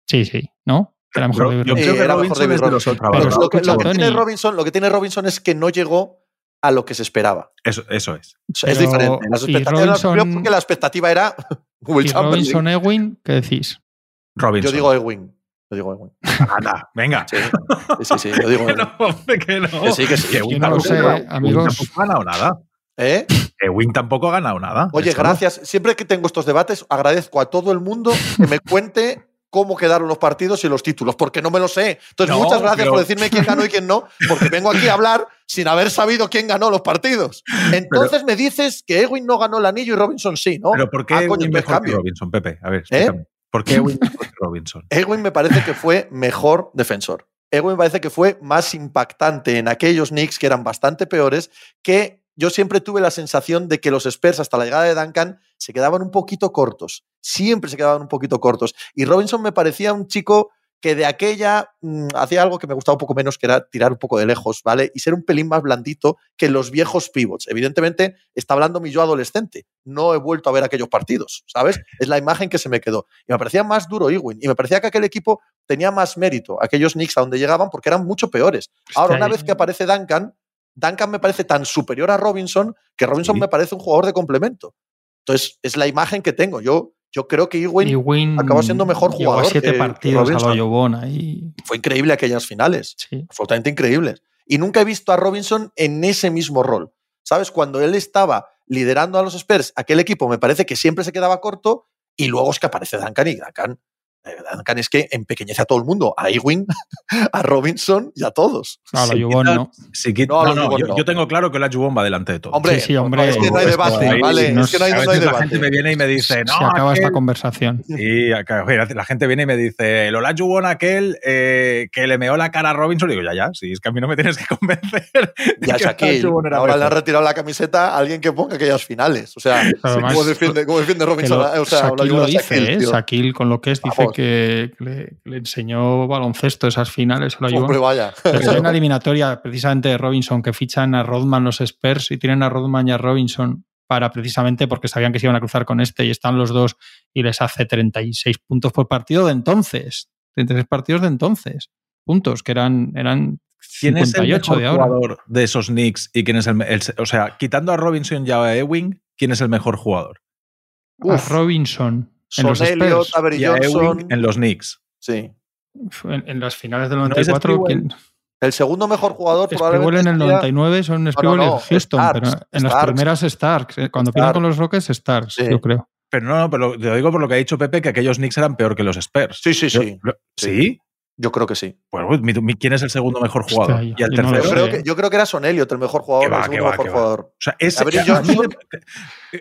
Sí, sí, ¿no? Era mejor David Robinson. Yo creo que era Robinson mejor David Robinson. Lo, que, tiene Robinson, lo que tiene Robinson es que no llegó a lo que se esperaba. Eso, eso es. es diferente. Las expectativas, Robinson, porque la expectativa era Will y Robinson Ewing, ¿qué decís? Robinson. Yo digo Ewing. Yo digo Ewing. Anda, venga. Sí, sí, sí, yo digo Ewing. que no, que no. Que sí, que sí. Yo no lo sé, amigos. No ganado nada. ¿Eh? Win tampoco ha ganado nada. Oye, gracias. Siempre que tengo estos debates, agradezco a todo el mundo que me cuente cómo quedaron los partidos y los títulos, porque no me lo sé. Entonces, muchas gracias por decirme quién ganó y quién no, porque vengo aquí a hablar sin haber sabido quién ganó los partidos. Entonces me dices que Ewing no ganó el anillo y Robinson sí, ¿no? Pero ¿por qué ah, Ewing mejor que Robinson, Pepe? A ver, ¿Eh? ¿Por qué Ewing mejor que Robinson? Ewing me parece que fue mejor defensor. Ewing me parece que fue más impactante en aquellos Knicks que eran bastante peores que yo siempre tuve la sensación de que los Spurs hasta la llegada de Duncan se quedaban un poquito cortos. Siempre se quedaban un poquito cortos. Y Robinson me parecía un chico que de aquella mm, hacía algo que me gustaba un poco menos, que era tirar un poco de lejos, ¿vale? Y ser un pelín más blandito que los viejos pivots. Evidentemente, está hablando mi yo adolescente. No he vuelto a ver aquellos partidos, ¿sabes? Es la imagen que se me quedó. Y me parecía más duro Ewing. Y me parecía que aquel equipo tenía más mérito, aquellos Knicks a donde llegaban, porque eran mucho peores. Ahora, una vez que aparece Duncan, Duncan me parece tan superior a Robinson que Robinson Sí. me parece un jugador de complemento. Entonces, es la imagen que tengo. Yo, yo creo que Ewing Ewing acabó siendo mejor jugador siete que partidos a lo ahí. fue increíble aquellas finales. Sí. absolutamente increíbles. Y nunca he visto a Robinson en ese mismo rol. ¿Sabes? Cuando él estaba liderando a los Spurs, aquel equipo me parece que siempre se quedaba corto y luego es que aparece Duncan y Duncan. Eh, Duncan es que empequeñece a todo el mundo, a Ewing, a Robinson y a todos. No. Si quit- No, no, los no, Yubon yo, no. yo tengo claro que la Jubón va delante de todo. Hombre, Sí, sí, hombre. es que no hay Pues, debate, ahí, ¿vale? si no es que no hay, a no hay veces la gente me viene y me dice, no, se acaba esta conversación. Acá, oye, la gente viene y me dice, el Ola Jubón aquel eh, que le meó la cara a Robinson. Y digo, ya, ya, si es que a mí no me tienes que convencer. Ya Shaquille, Olajuwon era ahora le han retirado la camiseta a alguien que ponga aquellas finales. O sea, además, ¿cómo defiende, cómo defiende Que Robinson? lo- o sea, Shaquille Olajuwon lo dice, Shaquille, ¿eh? Shaquille con lo que es dice. Que le, le enseñó baloncesto esas finales. Olajuwon. Hombre, vaya. Pero hay una eliminatoria precisamente de Robinson que fichan a Rodman los Spurs y tienen a Rodman y a Robinson para precisamente porque sabían que se iban a cruzar con este y están los dos y les hace 36 puntos por partido de entonces. 33 partidos de entonces. Puntos que eran, eran ¿Quién es el 58 mejor de ahora. jugador de esos Knicks y quién es el, O sea, quitando a Robinson y a Ewing, ¿quién es el mejor jugador? A. Robinson Son Elliott, Spurs. Avery Y a Ewing Johnson. en los Knicks. Sí. En, en las finales del ¿No es 94, Sprewell? ¿quién? El segundo mejor jugador Sprewell probablemente en el sería- 99 son Sprewell no, y Houston, Starks, pero en las primeras Starks. eh, Cuando pierden Starks. con los Rockets, Starks, Sí. yo creo. Pero no, no, pero lo digo por lo que ha dicho Pepe, que aquellos Knicks eran peor que los Spurs. Sí, sí, Yo- sí. lo- ¿Sí? Yo creo que sí. Pues mi- mi- ¿quién es el segundo mejor jugador? Hostia, y el yo no Yo tercero. sé. creo, que, yo creo que era Son Elliott el mejor jugador, Que va, el que segundo va, mejor que va. jugador. O sea, ese, Avery Johnson-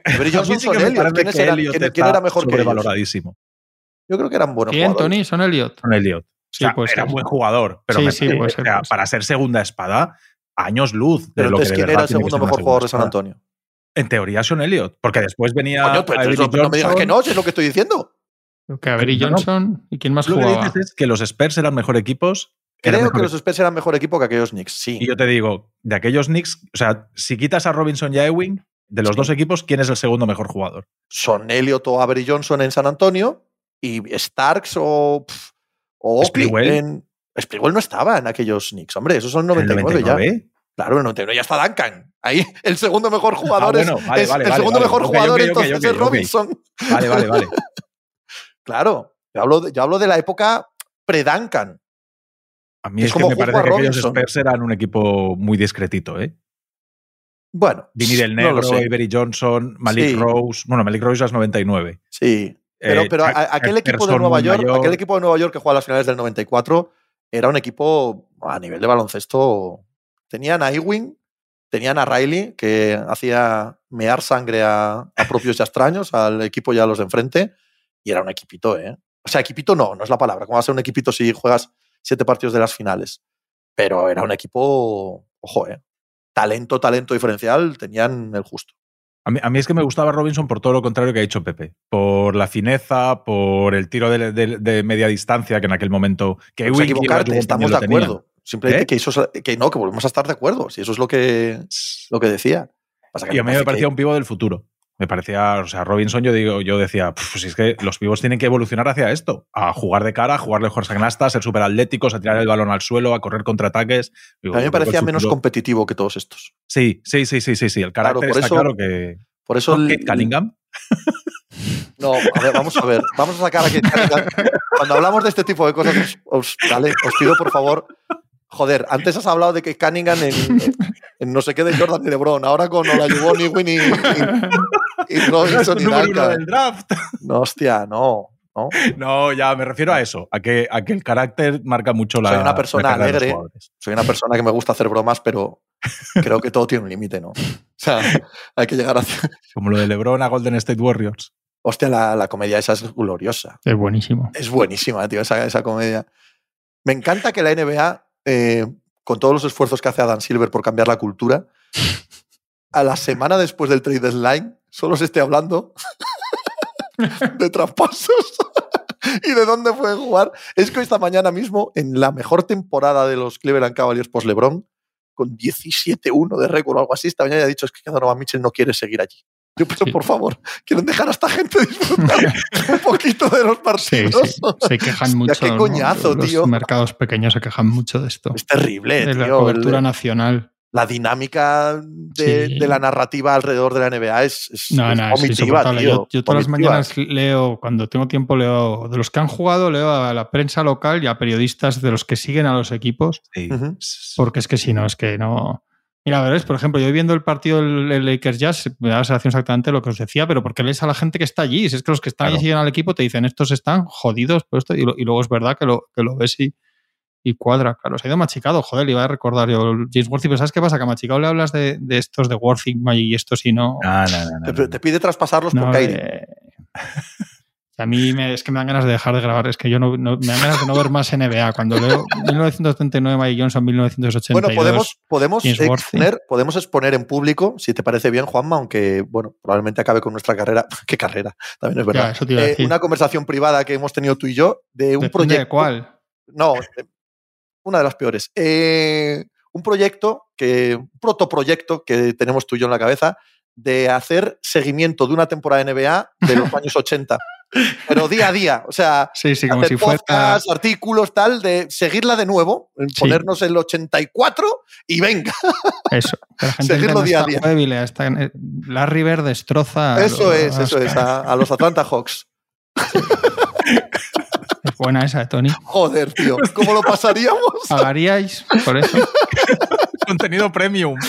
Avery Johnson, sí Son que me Elliott. parece ¿Quiénes que eran- Elliott quién- está quién era mejor que ellos? sobrevaloradísimo. Yo creo que eran buenos ¿Quién, jugadores. Tony? Son Elliot. Son Elliott. Sí, o sea, puede era un buen jugador, pero Sí, me sí, o sea, para ser segunda espada, años luz de Pero lo que entonces, de ¿quién era el segundo mejor jugador de San. Antonio? En teoría son Elliot, porque después venía entonces no, me digas que no, si es lo que estoy diciendo. Que Avery No, no. Johnson. ¿Y quién más Lo que jugaba? dices es que los Spurs eran mejor equipos. eran Creo mejor que los Spurs eran mejor equipo que aquellos Knicks, sí. Y yo te digo, de aquellos Knicks, o sea, si quitas a Robinson y a Ewing, de los Sí. dos equipos, ¿quién es el segundo mejor jugador? Son Elliott o Avery Johnson en San Antonio y Starks o, pf, o Sprewell. en... Sprewell no estaba en aquellos Knicks, hombre, esos son ¿En el 99, ya. 99? Claro, en el 99 ya está Duncan. Ahí el segundo mejor jugador Ah, es, bueno, vale, es- vale, el vale, segundo vale. mejor jugador ok, ok, entonces es. Robinson. Vale, vale, vale. Claro, yo hablo de, yo hablo de la época pre-Duncan. A mí Es es, que como me parece que aquellos. Spurs eran un equipo muy discretito, ¿eh? Bueno, Vinny del no Negro, sé. Avery Johnson, Malik Sí. Rose. Bueno, Malik Rose es 99. Sí, Pero, Eh, pero a- aquel equipo de Nueva York, mayor. aquel equipo de Nueva York que juega las finales del 94, era un equipo a nivel de baloncesto. Tenían a Ewing, tenían a Riley, que hacía mear sangre a, a propios y extraños, al equipo y a los de enfrente, y era un equipito, ¿eh? O sea, equipito no, no es la palabra. ¿Cómo va a ser un equipito si juegas siete partidos de las finales? Pero era un equipo, ojo, ¿eh? Talento, talento diferencial, tenían el justo. A mí, a mí es que me gustaba Robinson por todo lo contrario que ha dicho Pepe. Por la fineza, por el tiro de, de- de media distancia que en aquel momento. Que Pues equivocarte, estamos de acuerdo. Simplemente ¿Eh? que, eso, es- que no, que volvemos a estar de acuerdo. Si eso es lo que, lo que decía. Que Y a mí me parecía que- un pivo del futuro. Me parecía, o sea, Robinson, yo digo, yo decía, "Puf, si es que los pivos tienen que evolucionar hacia esto, a jugar de cara, a jugar mejor a a ser súper atléticos, a tirar el balón al suelo, a correr contraataques. Digo, A mí me parecía menos competitivo que todos estos. Sí, sí, sí, sí, sí, sí. El Claro, carácter por está eso- claro que. Por eso. ¿No? el- Kate Cunningham. No, a ver, vamos a ver. Vamos a sacar aquí. Cuando hablamos de este tipo de cosas, os, os pido por favor. Joder, antes has hablado de que Cunningham en, en no sé qué de Jordan y LeBron, ahora con Olajuwon, Ewing y, y, y Robinson y Duncan. del draft. No, hostia, no. no. No, ya me refiero a eso, a que, a que el carácter marca mucho la. Soy una persona alegre. soy una persona que me gusta hacer bromas, pero creo que todo tiene un límite, ¿no? O sea, hay que llegar a... Como lo de LeBron a Golden State Warriors. Hostia, la, la comedia esa es gloriosa. Es buenísimo. Es buenísima, tío, esa, esa comedia. Me encanta que la NBA, eh, con todos los esfuerzos que hace Adam Silver por cambiar la cultura, a la semana después del trade deadline solo se esté hablando de traspasos y de dónde pueden jugar. Es que esta mañana mismo, en la mejor temporada de los Cleveland Cavaliers post LeBron, con 17-1 de récord o algo así, esta mañana ya ha dicho es que Donovan Mitchell no quiere seguir allí. Yo, pero Sí. por favor, quieren dejar a esta gente disfrutar un poquito de los partidos. sí, se quejan Hostia, mucho. qué ¿no? coñazo, Los tío. mercados pequeños se quejan mucho de esto. Es terrible, de la tío. cobertura El- nacional. la dinámica de, Sí. de la narrativa alrededor de la NBA es, es, No, es no, es vomitiva, insoportable. tío. Yo, yo todas las mañanas leo, cuando tengo tiempo, leo de los que han jugado, leo a la prensa local y a periodistas de los que siguen a los equipos, porque es que si no, es que no. Mira, ¿ves? Por ejemplo, yo viendo el partido del Lakers Jazz, me da la sensación exactamente lo que os decía, pero porque lees a la gente que está allí. Si es que los que están allí Claro. siguen al equipo, te dicen estos están jodidos por esto, y, lo- y luego es verdad que lo, que lo ves y, y cuadra. Claro, se ha ido machicado, joder, le iba a recordar yo James Worthy, pero ¿sabes qué pasa? Que a machicado le hablas de, de estos de Worthy y estos y no. No, no, no, no, Te, no. te pide traspasarlos No, por Kyrie. eh, a mí me- es que me dan ganas de dejar de grabar. Es que yo no, no- me dan ganas de no ver más NBA. Cuando leo 1939 Mike Johnson, 1982. Bueno, podemos, podemos, exponer, podemos exponer en público, si te parece bien, Juanma, aunque bueno, probablemente acabe con nuestra carrera. ¿Qué carrera? También es verdad. Ya, Eh, una conversación privada que hemos tenido tú y yo de un proyecto. de cuál. No, eh, una de las peores. Eh, un proyecto, que, un protoproyecto que tenemos tú y yo en la cabeza de hacer seguimiento de una temporada de NBA de los años 80. Pero día a día, o sea, Sí, sí, como hacer si fuera. podcasts, artículos, tal, de seguirla de nuevo, ponernos el 84 y venga. Eso. Que la gente Seguirlo día a día. lea esta- eh, Larry Bird destroza. Eso los- es, eso es, a, a los Atlanta Hawks. Es buena esa, eh, Tony. Joder, tío, ¿cómo lo pasaríamos? ¿Pagaríais por eso? Contenido premium.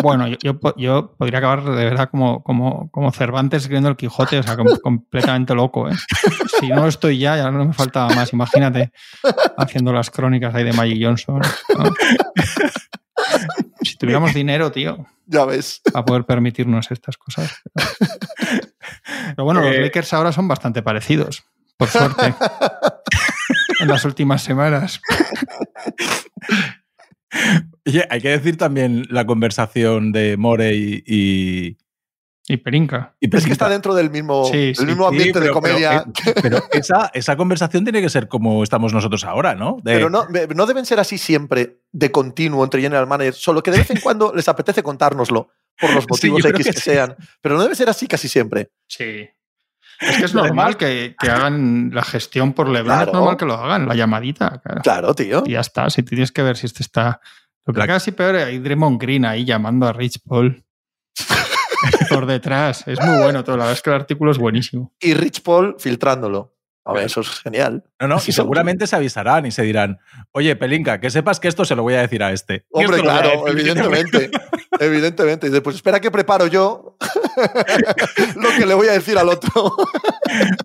Bueno, yo, yo po- yo podría acabar de verdad como, como, como Cervantes escribiendo el Quijote, o sea, com- completamente loco. ¿eh? Si no estoy ya, ya no me faltaba más. Imagínate haciendo las crónicas ahí de Magic Johnson. ¿no? Si tuviéramos dinero, tío, Ya ves. para poder permitirnos estas cosas. Pero bueno, los Eh. Lakers ahora son bastante parecidos, por suerte, en las últimas semanas. Hay que decir también la conversación de Morey y. Y Perinca. y Es que está dentro del mismo, Sí, del sí, mismo Sí, ambiente de comedia. Pero, pero esa, esa conversación tiene que ser como estamos nosotros ahora, ¿no? De- Pero no, no deben ser así siempre, de continuo entre general managers, solo que de vez en cuando les apetece contárnoslo por los motivos X que, que sí. sean. Pero no debe ser así casi siempre. Sí. Es que es normal que, que hagan la gestión por Claro. es normal que lo hagan, la llamadita. Claro. Claro, tío. Y ya está, si tienes que ver si este está... Lo que casi peor hay Draymond Green ahí llamando a Rich Paul por detrás. Es muy bueno todo, la verdad es que el artículo es buenísimo. Y Rich Paul filtrándolo. A ver, eso es genial. No, no, y seguramente se avisarán y se dirán, oye, Pelinka, que sepas que esto se lo voy a decir a este. Hombre, claro, evidentemente. evidentemente. Y dice, pues espera que preparo yo lo que le voy a decir al otro.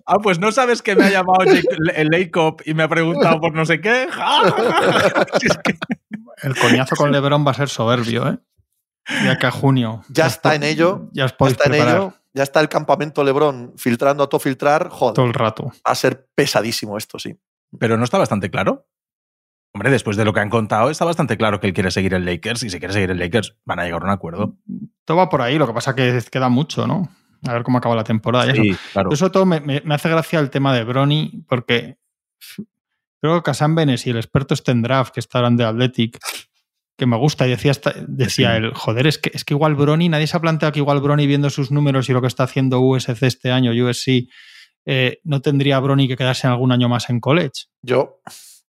Ah, pues no sabes que me ha llamado Jake- el Lacob y me ha preguntado por no sé qué. Si es que- El coñazo con LeBron va a ser soberbio, ¿eh? Ya que a junio. Ya está en ello, Ya os Ya está en preparar ello. Ya está el campamento Lebron filtrando a todo filtrar. Joder, todo el rato. va a ser pesadísimo esto, sí. Pero no está bastante claro. Hombre, después de lo que han contado, está bastante claro que él quiere seguir el Lakers y si quiere seguir el Lakers van a llegar a un acuerdo. Todo va por ahí, lo que pasa que queda mucho, ¿no? A ver cómo acaba la temporada. y eso. Sí, claro. Yo sobre todo me, me- me hace gracia el tema de Brony, porque creo que Casan Benes y el experto Stendraft, que está hablando de Athletic, que me gusta, y decía, esta- decía él, joder, es que, es que igual Brony, nadie se ha planteado que igual Brony viendo sus números y lo que está haciendo USC este año, USC, eh, no tendría Brony que quedarse algún año más en college. Yo,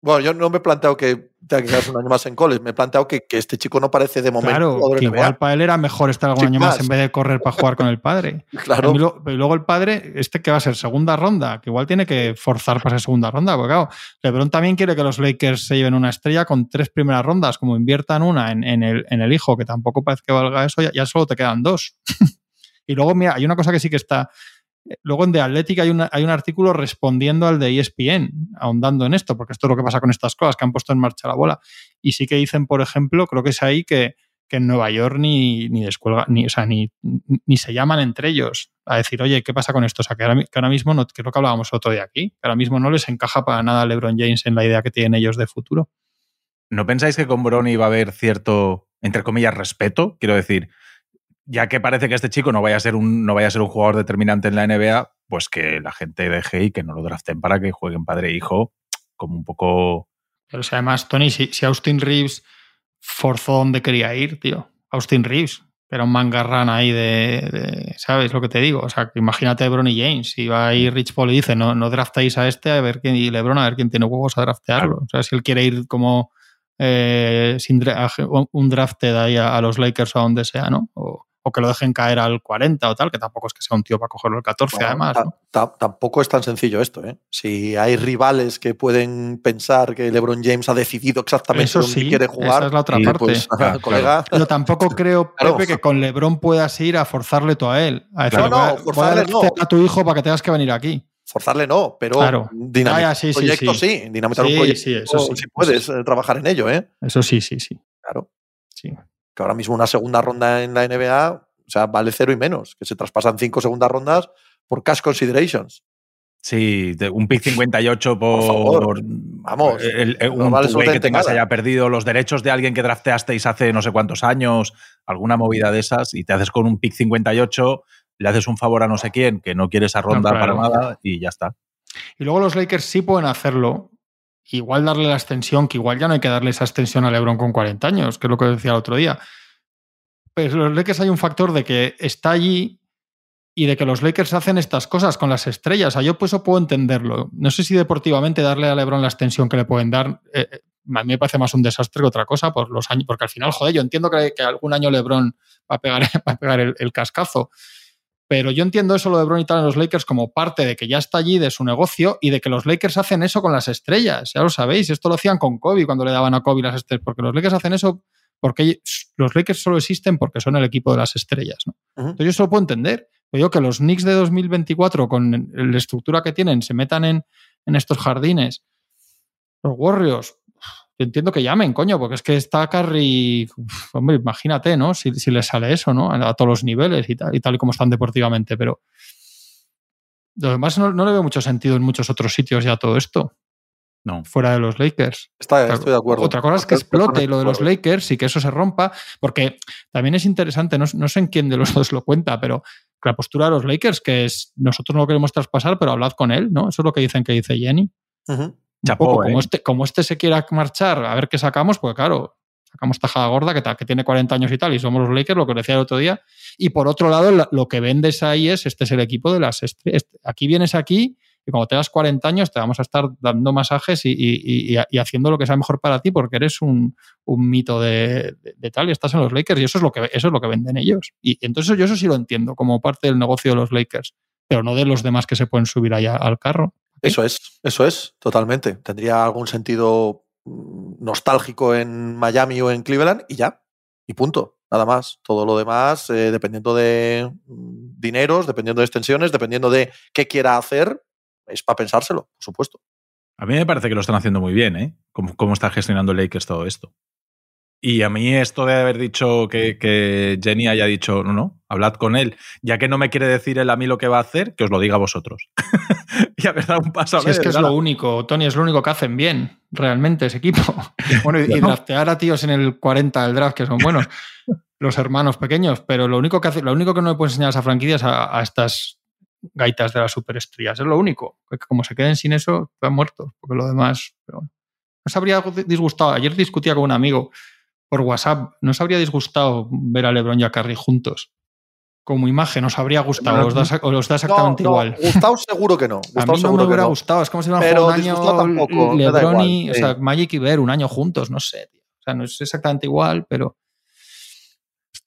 bueno, yo no me he planteado que tenga que quedarse un año más en college. Me he planteado que, que este chico no parece de momento Claro, que igual para él era mejor estar algún año más más. en vez de correr para jugar con el padre. Claro. Y luego el padre, este que va a ser segunda ronda, que igual tiene que forzar para ser segunda ronda, porque claro, LeBron también quiere que los Lakers se lleven una estrella con tres primeras rondas, como inviertan una en, en el, en el hijo, que tampoco parece que valga eso, ya, ya solo te quedan dos. y luego, mira, hay una cosa que sí que está. Luego en The Athletic hay, un artículo respondiendo al de ESPN, ahondando en esto, porque esto es lo que pasa con estas cosas, que han puesto en marcha la bola. Y sí que dicen, por ejemplo, creo que es ahí que, que en Nueva York ni, ni ni, se llaman entre ellos a decir, oye, ¿qué pasa con esto? O sea, que ahora, mismo, no, que es lo que hablábamos otro día aquí, que ahora mismo no les encaja para nada a LeBron James en la idea que tienen ellos de futuro. ¿No pensáis que con Brony va a haber cierto, entre comillas, respeto? Quiero decir, ya que parece que este chico no vaya a ser un, no vaya a ser un jugador determinante en la NBA, pues que la gente deje y que no lo draften para que jueguen padre e hijo, como un poco. Pero si además, Tony, si, si Austin Reeves forzó donde quería ir, tío. Austin Reeves, era un mangarran ahí de, ¿sabes lo que te digo? O sea, que imagínate LeBron y James, si va ahí Rich Paul y dice, no, no draftáis a este, a ver quién, y LeBron a ver quién tiene huevos a draftearlo. O sea, si él quiere ir como eh, sin un drafted ahí a, a, los Lakers o a donde sea, ¿no? O, o que lo dejen caer al 40 o tal, que tampoco es que sea un tío para cogerlo al 14 bueno, además. ¿no? Tampoco es tan sencillo esto, ¿eh? Si hay rivales que pueden pensar que LeBron James ha decidido exactamente Eso dónde sí, quiere jugar, esa es la otra parte. Pues, Claro, colega, Pero tampoco creo, Claro. Pepe, que con LeBron puedas ir a forzarle tú a él. A decir, Claro. voy a- No, voy a forzarle no. a tu hijo para que tengas que venir aquí. forzarle no, pero Claro. dinamitar Ah, sí, un sí, proyecto sí. sí. Dinamitar Sí, un proyecto sí, eso sí. si puedes eh, trabajar en ello, ¿eh? Eso sí, sí, sí. Claro. sí. Que ahora mismo una segunda ronda en la NBA, o sea, vale cero y menos, que se traspasan cinco segundas rondas por cash considerations. Sí, un pick 58 por, Por favor, vamos, el- el- no un vale que tengas nada. haya perdido los derechos de alguien que drafteasteis hace no sé cuántos años, alguna movida de esas, y te haces con un pick 58, le haces un favor a no sé quién que no quiere esa ronda claro. para nada y ya está. Y luego los Lakers sí pueden hacerlo. Igual darle la extensión, que igual ya no hay que darle esa extensión a LeBron con 40 años, que es lo que decía el otro día. Pero los Lakers hay un factor de que está allí y de que los Lakers hacen estas cosas con las estrellas. O sea, yo pues eso puedo entenderlo. No sé si deportivamente darle a LeBron la extensión que le pueden dar, eh, eh, a mí me parece más un desastre que otra cosa por los años, porque al final, joder, yo entiendo que, que algún año LeBron va a pegar, va a pegar el, el cascazo. Pero yo entiendo eso lo de LeBron y tal en los Lakers como parte de que ya está allí, de su negocio y de que los Lakers hacen eso con las estrellas. Ya lo sabéis, esto lo hacían con Kobe cuando le daban a Kobe las estrellas, porque los Lakers hacen eso porque los Lakers solo existen porque son el equipo de las estrellas. ¿no? Entonces yo eso lo puedo entender. Pero yo que los Knicks de 2024, con la estructura que tienen, se metan en, en estos jardines, los Warriors, yo entiendo que llamen, coño, porque es que está Curry, uf, hombre, imagínate, ¿no? Si, si les sale eso, ¿no? A, a todos los niveles y tal, y tal y como están deportivamente, pero lo demás no, no le veo mucho sentido en muchos otros sitios ya todo esto, No. fuera de los Lakers. Está, Claro. estoy de acuerdo. Otra cosa es que explote lo de los. Lakers y que eso se rompa, porque también es interesante, no, no sé en quién de los dos lo cuenta, pero la postura de los Lakers, que es nosotros no lo queremos traspasar, pero hablad con él, ¿no? Eso es lo que dicen que dice Jenny. Un Chapó, poco, ¿eh? como, este, como este se quiera marchar, a ver qué sacamos, pues claro, sacamos tajada gorda que, tal, que tiene 40 años y tal, y somos los Lakers, lo que decía el otro día. Y por otro lado, la- lo que vendes ahí es, este es el equipo de las estrellas. Aquí vienes aquí y cuando tengas 40 años te vamos a estar dando masajes y, y- y- y haciendo lo que sea mejor para ti porque eres un, un mito de, de- de tal y estás en los Lakers y eso es lo que, eso es lo que venden ellos. Y entonces yo eso sí lo entiendo como parte del negocio de los Lakers, pero no de los demás que se pueden subir allá al carro. Eso es, eso es, totalmente. Tendría algún sentido mm, nostálgico en Miami o en Cleveland y ya. Y punto. Nada más. Todo lo demás, eh, dependiendo de mm, dineros, dependiendo de extensiones, dependiendo de qué quiera hacer, es para pensárselo, por supuesto. A mí me parece que lo están haciendo muy bien, ¿eh? Cómo, cómo está gestionando Lakers todo esto. Y a mí esto de haber dicho que, que Jenny haya dicho, no, no, hablad con él, ya que no me quiere decir él a mí lo que va a hacer, que os lo diga a vosotros. y haber dado un paso a Si es que es lo único, Tony, es lo único que hacen bien, realmente, ese equipo. Bueno, y, y draftear a tíos en el 40 del draft, que son buenos, los hermanos pequeños, pero lo único que hace, lo único que no le puedes enseñar a esa franquicia es a, a estas gaitas de las superestrellas. Es lo único. Que como se queden sin eso, están muertos. Porque lo demás. Pero bueno. No se habría disgustado. Ayer discutía con un amigo por WhatsApp. No se habría disgustado ver a LeBron y a Curry juntos. Como imagen, os habría gustado. Os da, os da exactamente No, no, igual. Gustavo seguro que no. A Gustavo mí no seguro me hubiera no. gustado. Es como si hubieran jugado un año tampoco, LeBron y o sea, Magic y Ver un año juntos, no sé. tío. O sea, no es exactamente igual, pero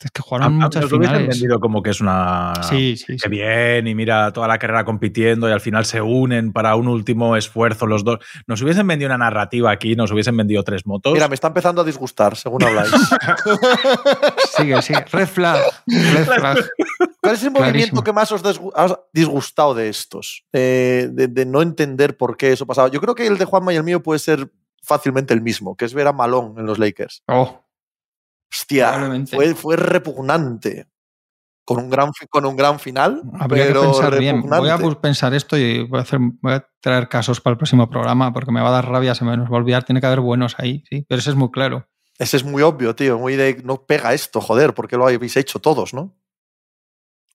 es que A- jugaron a- muchas hubiesen finales. vendido como que es una. Sí, sí, Que sí. bien, y mira toda la carrera compitiendo y al final se unen para un último esfuerzo los dos. Nos hubiesen vendido una narrativa aquí, nos hubiesen vendido tres motos. Mira, me está empezando a disgustar, según habláis. Sigue, sigue. Red flag. Red flag. ¿Cuál es el Clarísimo. movimiento que más os desgu- ha disgustado de estos? Eh, de, de no entender por qué eso pasaba. Yo creo que el de Juanma y el mío puede ser fácilmente el mismo, que es ver a Malón en los Lakers. Oh, Hostia, fue, fue repugnante. Con un gran, con un gran final, habría pero que pensar bien. repugnante. Voy a pensar esto y voy a, hacer, voy a traer casos para el próximo programa porque me va a dar rabia, se me nos va a olvidar. Tiene que haber buenos ahí, sí. Pero ese es muy claro. Ese es muy obvio, tío. Muy de no pega esto, joder, porque lo habéis hecho todos, ¿no?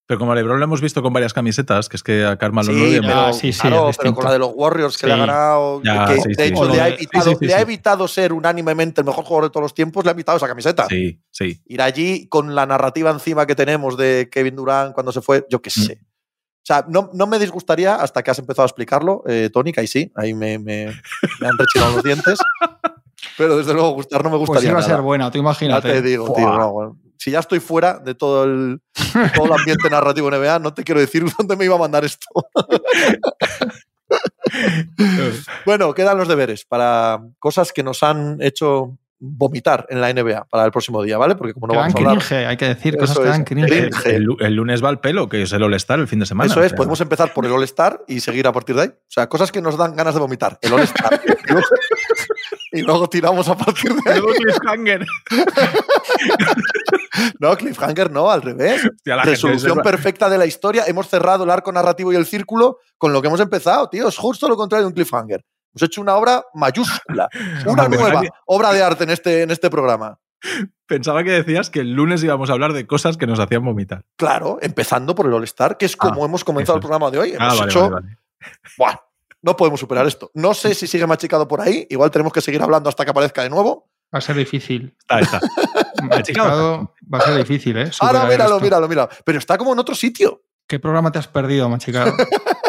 Pero como a LeBron lo hemos visto con varias camisetas, que es que a Karma lo Sí, pero, Ah, sí, sí, claro, pero con la de los Warriors que le ha ganado, Ya, que sí, de sí. hecho le ha, evitado, sí, sí, sí, le ha sí. evitado ser unánimemente el mejor jugador de todos los tiempos, le ha evitado esa camiseta. Sí, sí. Ir allí con la narrativa encima que tenemos de Kevin Durant cuando se fue, yo qué Mm. sé. O sea, no, no me disgustaría hasta que has empezado a explicarlo, eh, Tony, que ahí sí, ahí me, me- me han rechinado los dientes. Pero desde luego gustar no me Pues gustaría. iba a nada. ser buena, tú Ya imagínate. te digo, tío. no, bueno. Si ya estoy fuera de todo el, todo el ambiente narrativo NBA, no te quiero decir dónde me iba a mandar esto. bueno, quedan los deberes para cosas que nos han hecho vomitar en la NBA para el próximo día, ¿vale? Porque como no que dan vamos a hablar. cringe, hay que decir, cosas que dan cringe. cringe. El, el lunes va al pelo, que es el All-Star el fin de semana. Eso o es, sea, podemos empezar por el All-Star y seguir a partir de ahí. O sea, cosas que nos dan ganas de vomitar. El All-Star. y, luego, y luego tiramos a partir de ahí. Luego cliffhanger. No, cliffhanger no, al revés. Hostia, la gente Resolución perfecta de la historia. Hemos cerrado el arco narrativo y el círculo con lo que hemos empezado, tío. Es justo lo contrario de un cliffhanger. Hemos hecho una obra mayúscula, una nueva obra de arte en este, en este programa. Pensaba que decías que el lunes íbamos a hablar de cosas que nos hacían vomitar. Claro, empezando por el All-Star, que es como Ah, hemos comenzado el programa de hoy. Ah, Hemos vale, hecho. vale, vale. Buah, no podemos superar esto. No sé si sigue machicado por ahí. Igual tenemos que seguir hablando hasta que aparezca de nuevo. Va a ser difícil. Está, está. Machicado va a ser difícil, ¿eh? Ahora míralo, esto. míralo, míralo. Pero está como en otro sitio. ¿Qué programa te has perdido, machicado?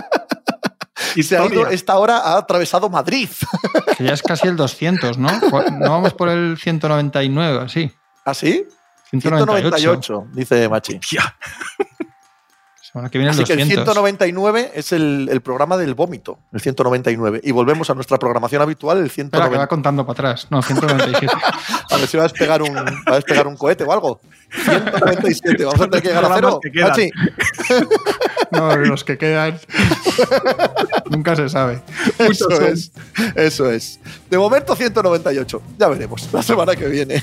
Y se ha ido, esta hora ha atravesado Madrid. que ya es casi el 200, ¿no? No vamos por el 199, así. ¿Ah, sí? 198. 198, dice Machi. Hostia. Semana que viene el Así que el 200. 199 es el, el programa del vómito, el 199. Y volvemos a nuestra programación habitual, el Espera, que va 190. contando para atrás. No, 197. A ver si va a despegar un, va a despegar un cohete o algo. 197. Vamos a tener que llegar a cero. que No, los que quedan. Nunca se sabe. eso es. Eso es. De momento 198. Ya veremos. La semana que viene.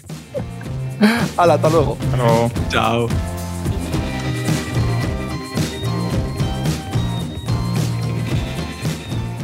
Hala, hasta luego. Pero Chao.